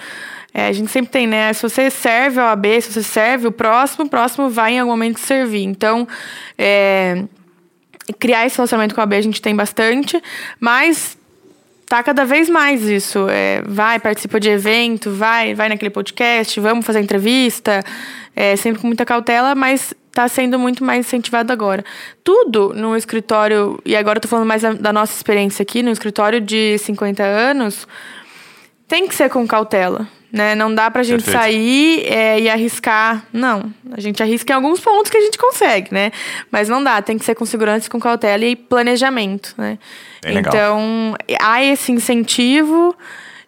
É, a gente sempre tem, né? Se você serve a OAB, se você serve o próximo, o próximo vai em algum momento servir. Então, é, criar esse relacionamento com a OAB a gente tem bastante, mas tá cada vez mais isso. É, vai, participa de evento, vai, vai naquele podcast, vamos fazer entrevista, é, sempre com muita cautela, mas está sendo muito mais incentivado agora. Tudo no escritório, e agora eu tô falando mais da, da nossa experiência aqui, no escritório de 50 anos, tem que ser com cautela. Né? Não dá pra gente Perfeito. sair é, e arriscar. Não. A gente arrisca em alguns pontos que a gente consegue, né? Mas não dá, tem que ser com segurança, com cautela e planejamento, né? Então, há esse incentivo,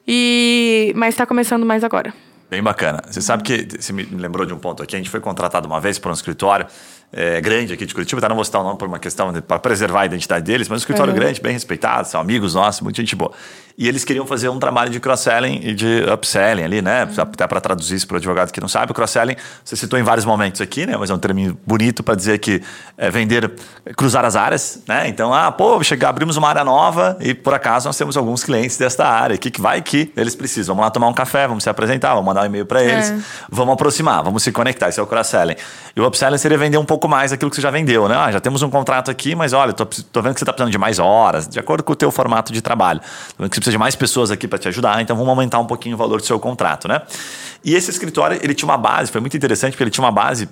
e mas está começando mais agora. Bem bacana. Você sabe que, você me lembrou de um ponto aqui, a gente foi contratado uma vez para um escritório é, grande aqui de Curitiba, tá? Não vou citar o nome por uma questão para preservar a identidade deles, mas um escritório uhum. grande, bem respeitado, são amigos nossos, muita gente boa. E eles queriam fazer um trabalho de cross-selling e de upselling ali, né? Uhum. Até para traduzir isso para o advogado que não sabe. O cross-selling, você citou em vários momentos aqui, né? Mas é um termo bonito para dizer que é vender, cruzar as áreas, né? Então, ah, pô, chegar, abrimos uma área nova e por acaso nós temos alguns clientes desta área. Que, que vai que eles precisam? Vamos lá tomar um café, vamos se apresentar, vamos mandar um e-mail para eles, é. vamos aproximar, vamos se conectar. Isso é o cross-selling. E o upselling seria vender um pouco mais aquilo que você já vendeu, né? Ah, já temos um contrato aqui, mas olha, tô, tô vendo que você está precisando de mais horas, de acordo com o teu formato de trabalho. Tô vendo que você precisa de mais pessoas aqui para te ajudar, então vamos aumentar um pouquinho o valor do seu contrato, né? E esse escritório, ele tinha uma base, foi muito interessante, porque ele tinha uma base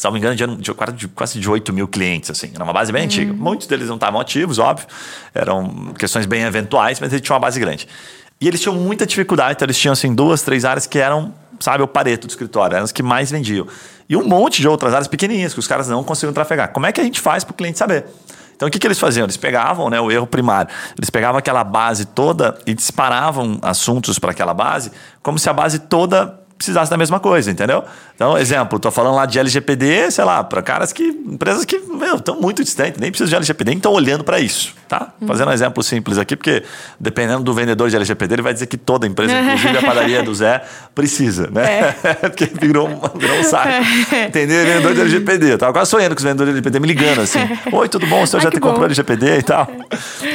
se não me engano, de, de, quase de 8 mil clientes, assim. Era uma base bem antiga. Muitos deles não estavam ativos, óbvio. Eram questões bem eventuais, mas ele tinha uma base grande. E eles tinham muita dificuldade, então eles tinham, assim, duas, três áreas que eram, sabe, o pareto do escritório. Eram as que mais vendiam. E um monte de outras áreas pequenininhas que os caras não conseguiam trafegar. Como é que a gente faz para o cliente saber? Então o que, que eles faziam? Eles pegavam né, o erro primário, eles pegavam aquela base toda e disparavam assuntos para aquela base, como se a base toda precisasse da mesma coisa, entendeu? Então, exemplo, estou falando lá de LGPD, sei lá, para caras que. empresas que estão muito distantes, nem precisam de LGPD, nem estão olhando para isso. tá? Uhum. Fazendo um exemplo simples aqui, porque dependendo do vendedor de LGPD, ele vai dizer que toda empresa, inclusive a padaria do Zé, precisa, né? É. porque virou, virou um saco. É. Entender vendedor de LGPD. Eu tava quase sonhando com os vendedores de LGPD me ligando assim. Oi, tudo bom? O senhor Ai, já te comprou LGPD e tal?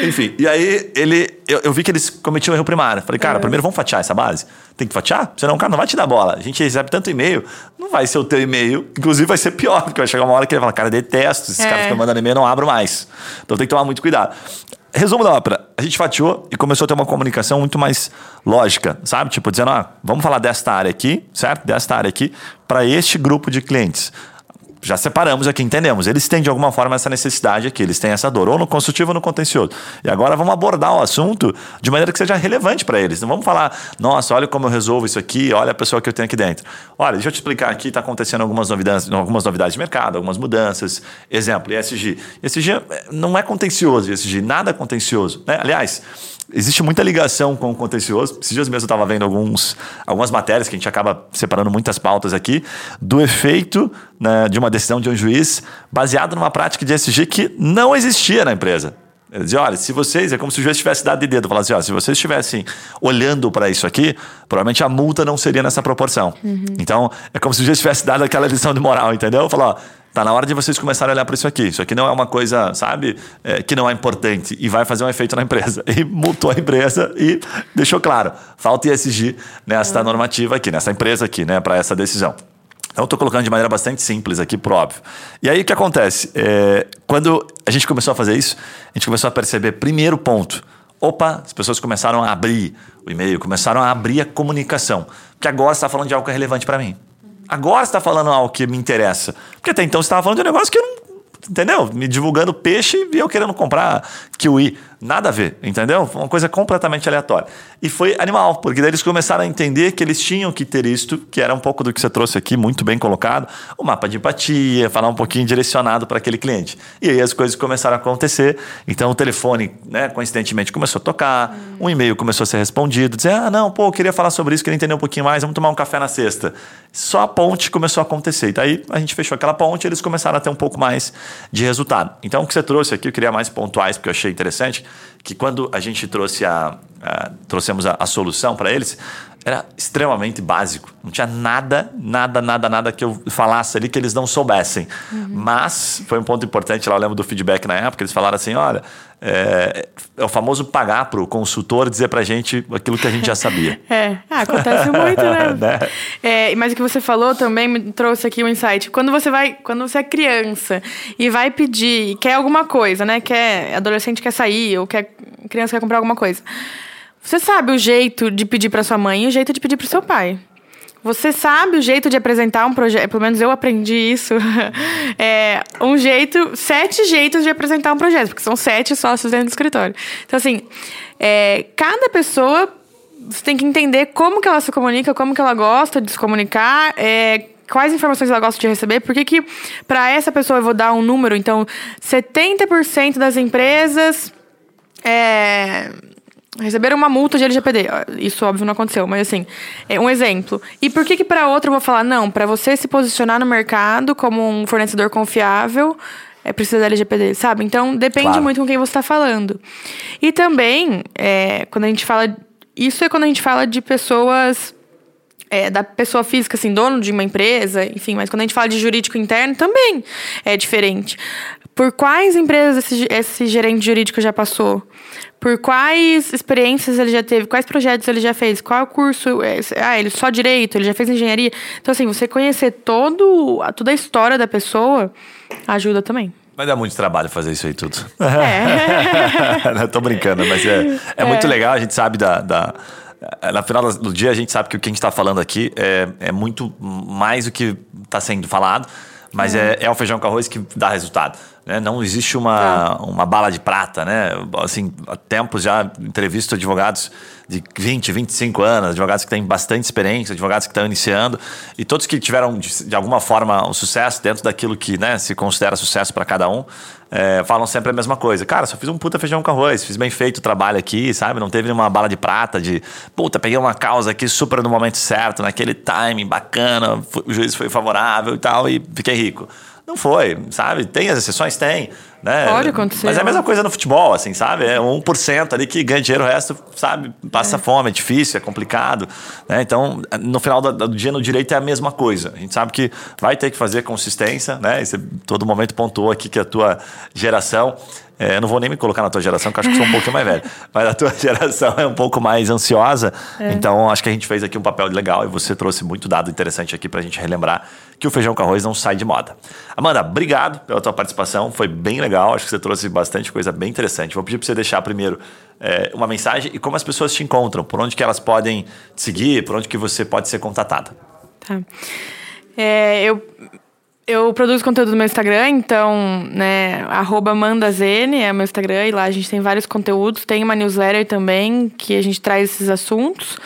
Enfim, e aí ele, eu, eu, vi que eles cometiam um erro primário. Falei, cara, é. primeiro vamos fatiar essa base. Tem que fatiar? Senão o cara não vai te dar bola. A gente recebe tanto e-mail, não vai ser o teu e-mail. Inclusive vai ser pior, porque vai chegar uma hora que ele vai falar, cara, detesto, esses é. caras ficam mandando e-mail, não abro mais. Então tem que tomar muito cuidado. Resumo da ópera, a gente fatiou e começou a ter uma comunicação muito mais lógica, sabe? Tipo, dizendo, ah, vamos falar desta área aqui, certo? Desta área aqui, para este grupo de clientes já separamos aqui, entendemos. Eles têm de alguma forma essa necessidade aqui, eles têm essa dor, ou no construtivo ou no contencioso. E agora vamos abordar o assunto de maneira que seja relevante para eles. Não vamos falar, nossa, olha como eu resolvo isso aqui, olha a pessoa que eu tenho aqui dentro. Olha, deixa eu te explicar aqui, está acontecendo algumas novidades, algumas novidades de mercado, algumas mudanças. Exemplo, ESG. ESG eh, não é contencioso, ESG, nada contencioso. Né? Aliás, existe muita ligação com o contencioso. Esses dias mesmo eu estava vendo alguns, algumas matérias que a gente acaba separando muitas pautas aqui, do efeito né, de uma decisão de um juiz baseado numa prática de SG que não existia na empresa. Ele dizia, olha, se vocês, é como se o juiz tivesse dado de dedo, falasse, assim, se vocês estivessem olhando para isso aqui, provavelmente a multa não seria nessa proporção. Uhum. Então, é como se o juiz tivesse dado aquela lição de moral, entendeu? Falou, Tá na hora de vocês começarem a olhar para isso aqui. Isso aqui não é uma coisa, sabe, é, que não é importante e vai fazer um efeito na empresa. E multou a empresa e deixou claro, falta ISG nessa uhum. normativa aqui, nessa empresa aqui, né, para essa decisão. Então, estou colocando de maneira bastante simples aqui, pro óbvio. E aí, o que acontece? É, quando a gente começou a fazer isso, a gente começou a perceber, primeiro ponto, opa, as pessoas começaram a abrir o e-mail, começaram a abrir a comunicação. Porque agora você está falando de algo que é relevante para mim. Agora você está falando algo que me interessa. Porque até então você estava falando de um negócio que eu não. Entendeu? Me divulgando peixe e eu querendo comprar kiwi. Nada a ver, entendeu? Uma coisa completamente aleatória. E foi animal, porque daí eles começaram a entender que eles tinham que ter isto, que era um pouco do que você trouxe aqui, muito bem colocado, o mapa de empatia, falar um pouquinho direcionado para aquele cliente. E aí as coisas começaram a acontecer. Então o telefone, né, coincidentemente, começou a tocar, um e-mail começou a ser respondido, dizer, ah, não, pô, eu queria falar sobre isso, queria entender um pouquinho mais, vamos tomar um café na sexta. Só a ponte começou a acontecer. E daí a gente fechou aquela ponte e eles começaram a ter um pouco mais de resultado. Então o que você trouxe aqui, eu queria mais pontuais, porque eu achei interessante que quando a gente trouxe a, a trouxemos a, a solução para eles, era extremamente básico. Não tinha nada, nada, nada, nada que eu falasse ali que eles não soubessem. Uhum. Mas foi um ponto importante lá, eu lembro do feedback na época, eles falaram assim: olha, é, é o famoso pagar para o consultor dizer para a gente aquilo que a gente já sabia. é, ah, acontece muito, né? né? É, mas o que você falou também me trouxe aqui um insight. Quando você vai, quando você é criança e vai pedir, quer alguma coisa, né? Quer, adolescente quer sair ou quer, criança quer comprar alguma coisa. Você sabe o jeito de pedir para sua mãe e o jeito de pedir para seu pai. Você sabe o jeito de apresentar um projeto, pelo menos eu aprendi isso. é, um jeito, sete jeitos de apresentar um projeto, porque são sete sócios dentro do escritório. Então, assim, é, cada pessoa você tem que entender como que ela se comunica, como que ela gosta de se comunicar, é, quais informações ela gosta de receber, por que que para essa pessoa eu vou dar um número, então 70% das empresas é, Receberam uma multa de LGPD. Isso, óbvio, não aconteceu, mas assim, é um exemplo. E por que que para outro eu vou falar, não, para você se posicionar no mercado como um fornecedor confiável, é precisa da LGPD, sabe? Então, depende claro. muito com quem você está falando. E também, é, quando a gente fala... Isso é quando a gente fala de pessoas... É, da pessoa física, assim, dono de uma empresa, enfim, mas quando a gente fala de jurídico interno, também é diferente. Por quais empresas esse, esse gerente jurídico já passou? por quais experiências ele já teve, quais projetos ele já fez, qual curso, é, ah, ele só direito, ele já fez engenharia. Então, assim, você conhecer todo, toda a história da pessoa ajuda também. Vai dar muito trabalho fazer isso aí tudo. É. Não, tô brincando, mas é, é, é, muito legal, a gente sabe da, da na final do dia a gente sabe que o que a gente está falando aqui é, é muito mais do que está sendo falado, mas é. é, é o feijão com arroz que dá resultado. Né? Não existe uma, uma bala de prata, né? Assim, há tempos já entrevisto advogados de 20, 25 anos, advogados que têm bastante experiência, advogados que estão iniciando, e todos que tiveram, de, de alguma forma, um sucesso dentro daquilo que né, se considera sucesso para cada um, é, falam sempre a mesma coisa. Cara, só fiz um puta feijão com arroz, fiz bem feito o trabalho aqui, sabe? Não teve nenhuma bala de prata de, puta, peguei uma causa aqui super no momento certo, naquele timing bacana, o juiz foi favorável e tal, e fiquei rico. Não foi, sabe? Tem as exceções? Tem. Né? Pode acontecer. Mas é a mesma coisa no futebol, assim, sabe? É 1% ali que ganha dinheiro, o resto, sabe, passa é. fome, é difícil, é complicado. Né? Então, no final do, do, dia, no direito é a mesma coisa. A gente sabe que vai ter que fazer consistência, né? E você todo momento pontuou aqui que a tua geração é, eu não vou nem me colocar na tua geração, porque acho que sou um pouquinho mais velho. Mas a tua geração é um pouco mais ansiosa. É. Então, acho que a gente fez aqui um papel legal e você trouxe muito dado interessante aqui para a gente relembrar que o feijão com arroz não sai de moda. Amanda, obrigado pela tua participação. Foi bem legal. Acho que você trouxe bastante coisa bem interessante. Vou pedir para você deixar primeiro é, uma mensagem e como as pessoas te encontram, por onde que elas podem te seguir, por onde que você pode ser contatada. Tá. É, eu eu produzo conteúdo no meu Instagram, então, né, mandazene é meu Instagram, e lá a gente tem vários conteúdos. Tem uma newsletter também, que a gente traz esses assuntos.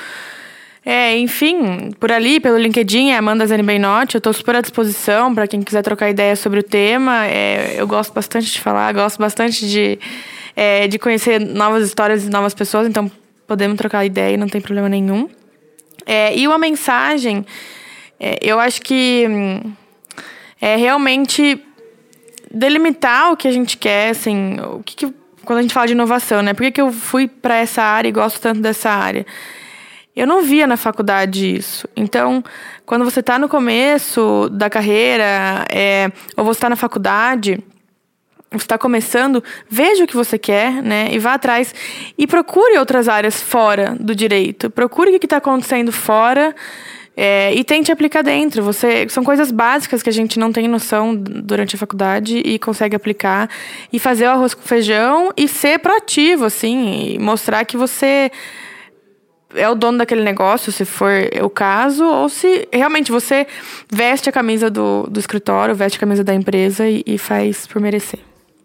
É, enfim, por ali, pelo LinkedIn, é Amanda Zene Benotti. Eu estou super à disposição para quem quiser trocar ideia sobre o tema. É, eu gosto bastante de falar, gosto bastante de, é, de conhecer novas histórias e novas pessoas, então podemos trocar ideia, não tem problema nenhum. É, e uma mensagem, é, eu acho que hum, é realmente delimitar o que a gente quer, assim, o que, que quando a gente fala de inovação, né? Por que, que eu fui para essa área e gosto tanto dessa área? Eu não via na faculdade isso. Então, quando você está no começo da carreira, é, ou você está na faculdade, você está começando, veja o que você quer, né? E vá atrás. E procure outras áreas fora do direito. Procure o que está acontecendo fora é, e tente aplicar dentro. Você, são coisas básicas que a gente não tem noção durante a faculdade e consegue aplicar e fazer o arroz com feijão e ser proativo, assim, e mostrar que você é o dono daquele negócio, se for o caso, ou se realmente você veste a camisa do, do escritório, veste a camisa da empresa e, e faz por merecer.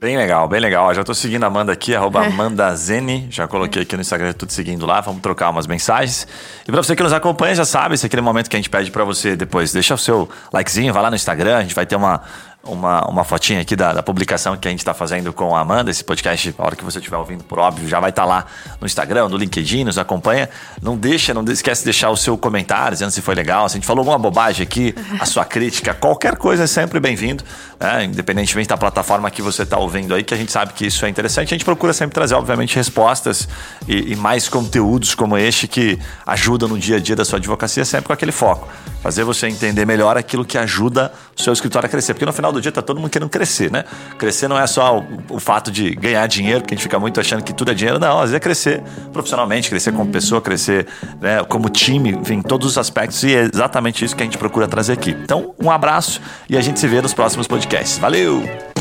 Bem legal, bem legal. Já estou seguindo a Amanda aqui, arroba é. Amandazene. Já coloquei aqui no Instagram, tudo seguindo lá. Vamos trocar umas mensagens. E para você que nos acompanha, já sabe, esse é aquele momento que a gente pede para você depois. Deixa o seu likezinho, vai lá no Instagram. A gente vai ter uma uma, uma fotinha aqui da, da publicação que a gente está fazendo com a Amanda. Esse podcast, a hora que você estiver ouvindo, por óbvio, já vai estar tá lá no Instagram, no LinkedIn, nos acompanha. Não deixa, não esquece de deixar o seu comentário, dizendo se foi legal, se a gente falou alguma bobagem aqui, a sua crítica, qualquer coisa é sempre bem-vindo, né? independentemente da plataforma que você está ouvindo aí, que a gente sabe que isso é interessante. A gente procura sempre trazer, obviamente, respostas e, e mais conteúdos como este que ajudam no dia a dia da sua advocacia, sempre com aquele foco. Fazer você entender melhor aquilo que ajuda o seu escritório a crescer. Porque no final do dia tá todo mundo querendo crescer, né? Crescer não é só o, o fato de ganhar dinheiro, porque a gente fica muito achando que tudo é dinheiro. Não, às vezes é crescer profissionalmente, crescer como pessoa, crescer né, como time, enfim, todos os aspectos. E é exatamente isso que a gente procura trazer aqui. Então, um abraço e a gente se vê nos próximos podcasts. Valeu!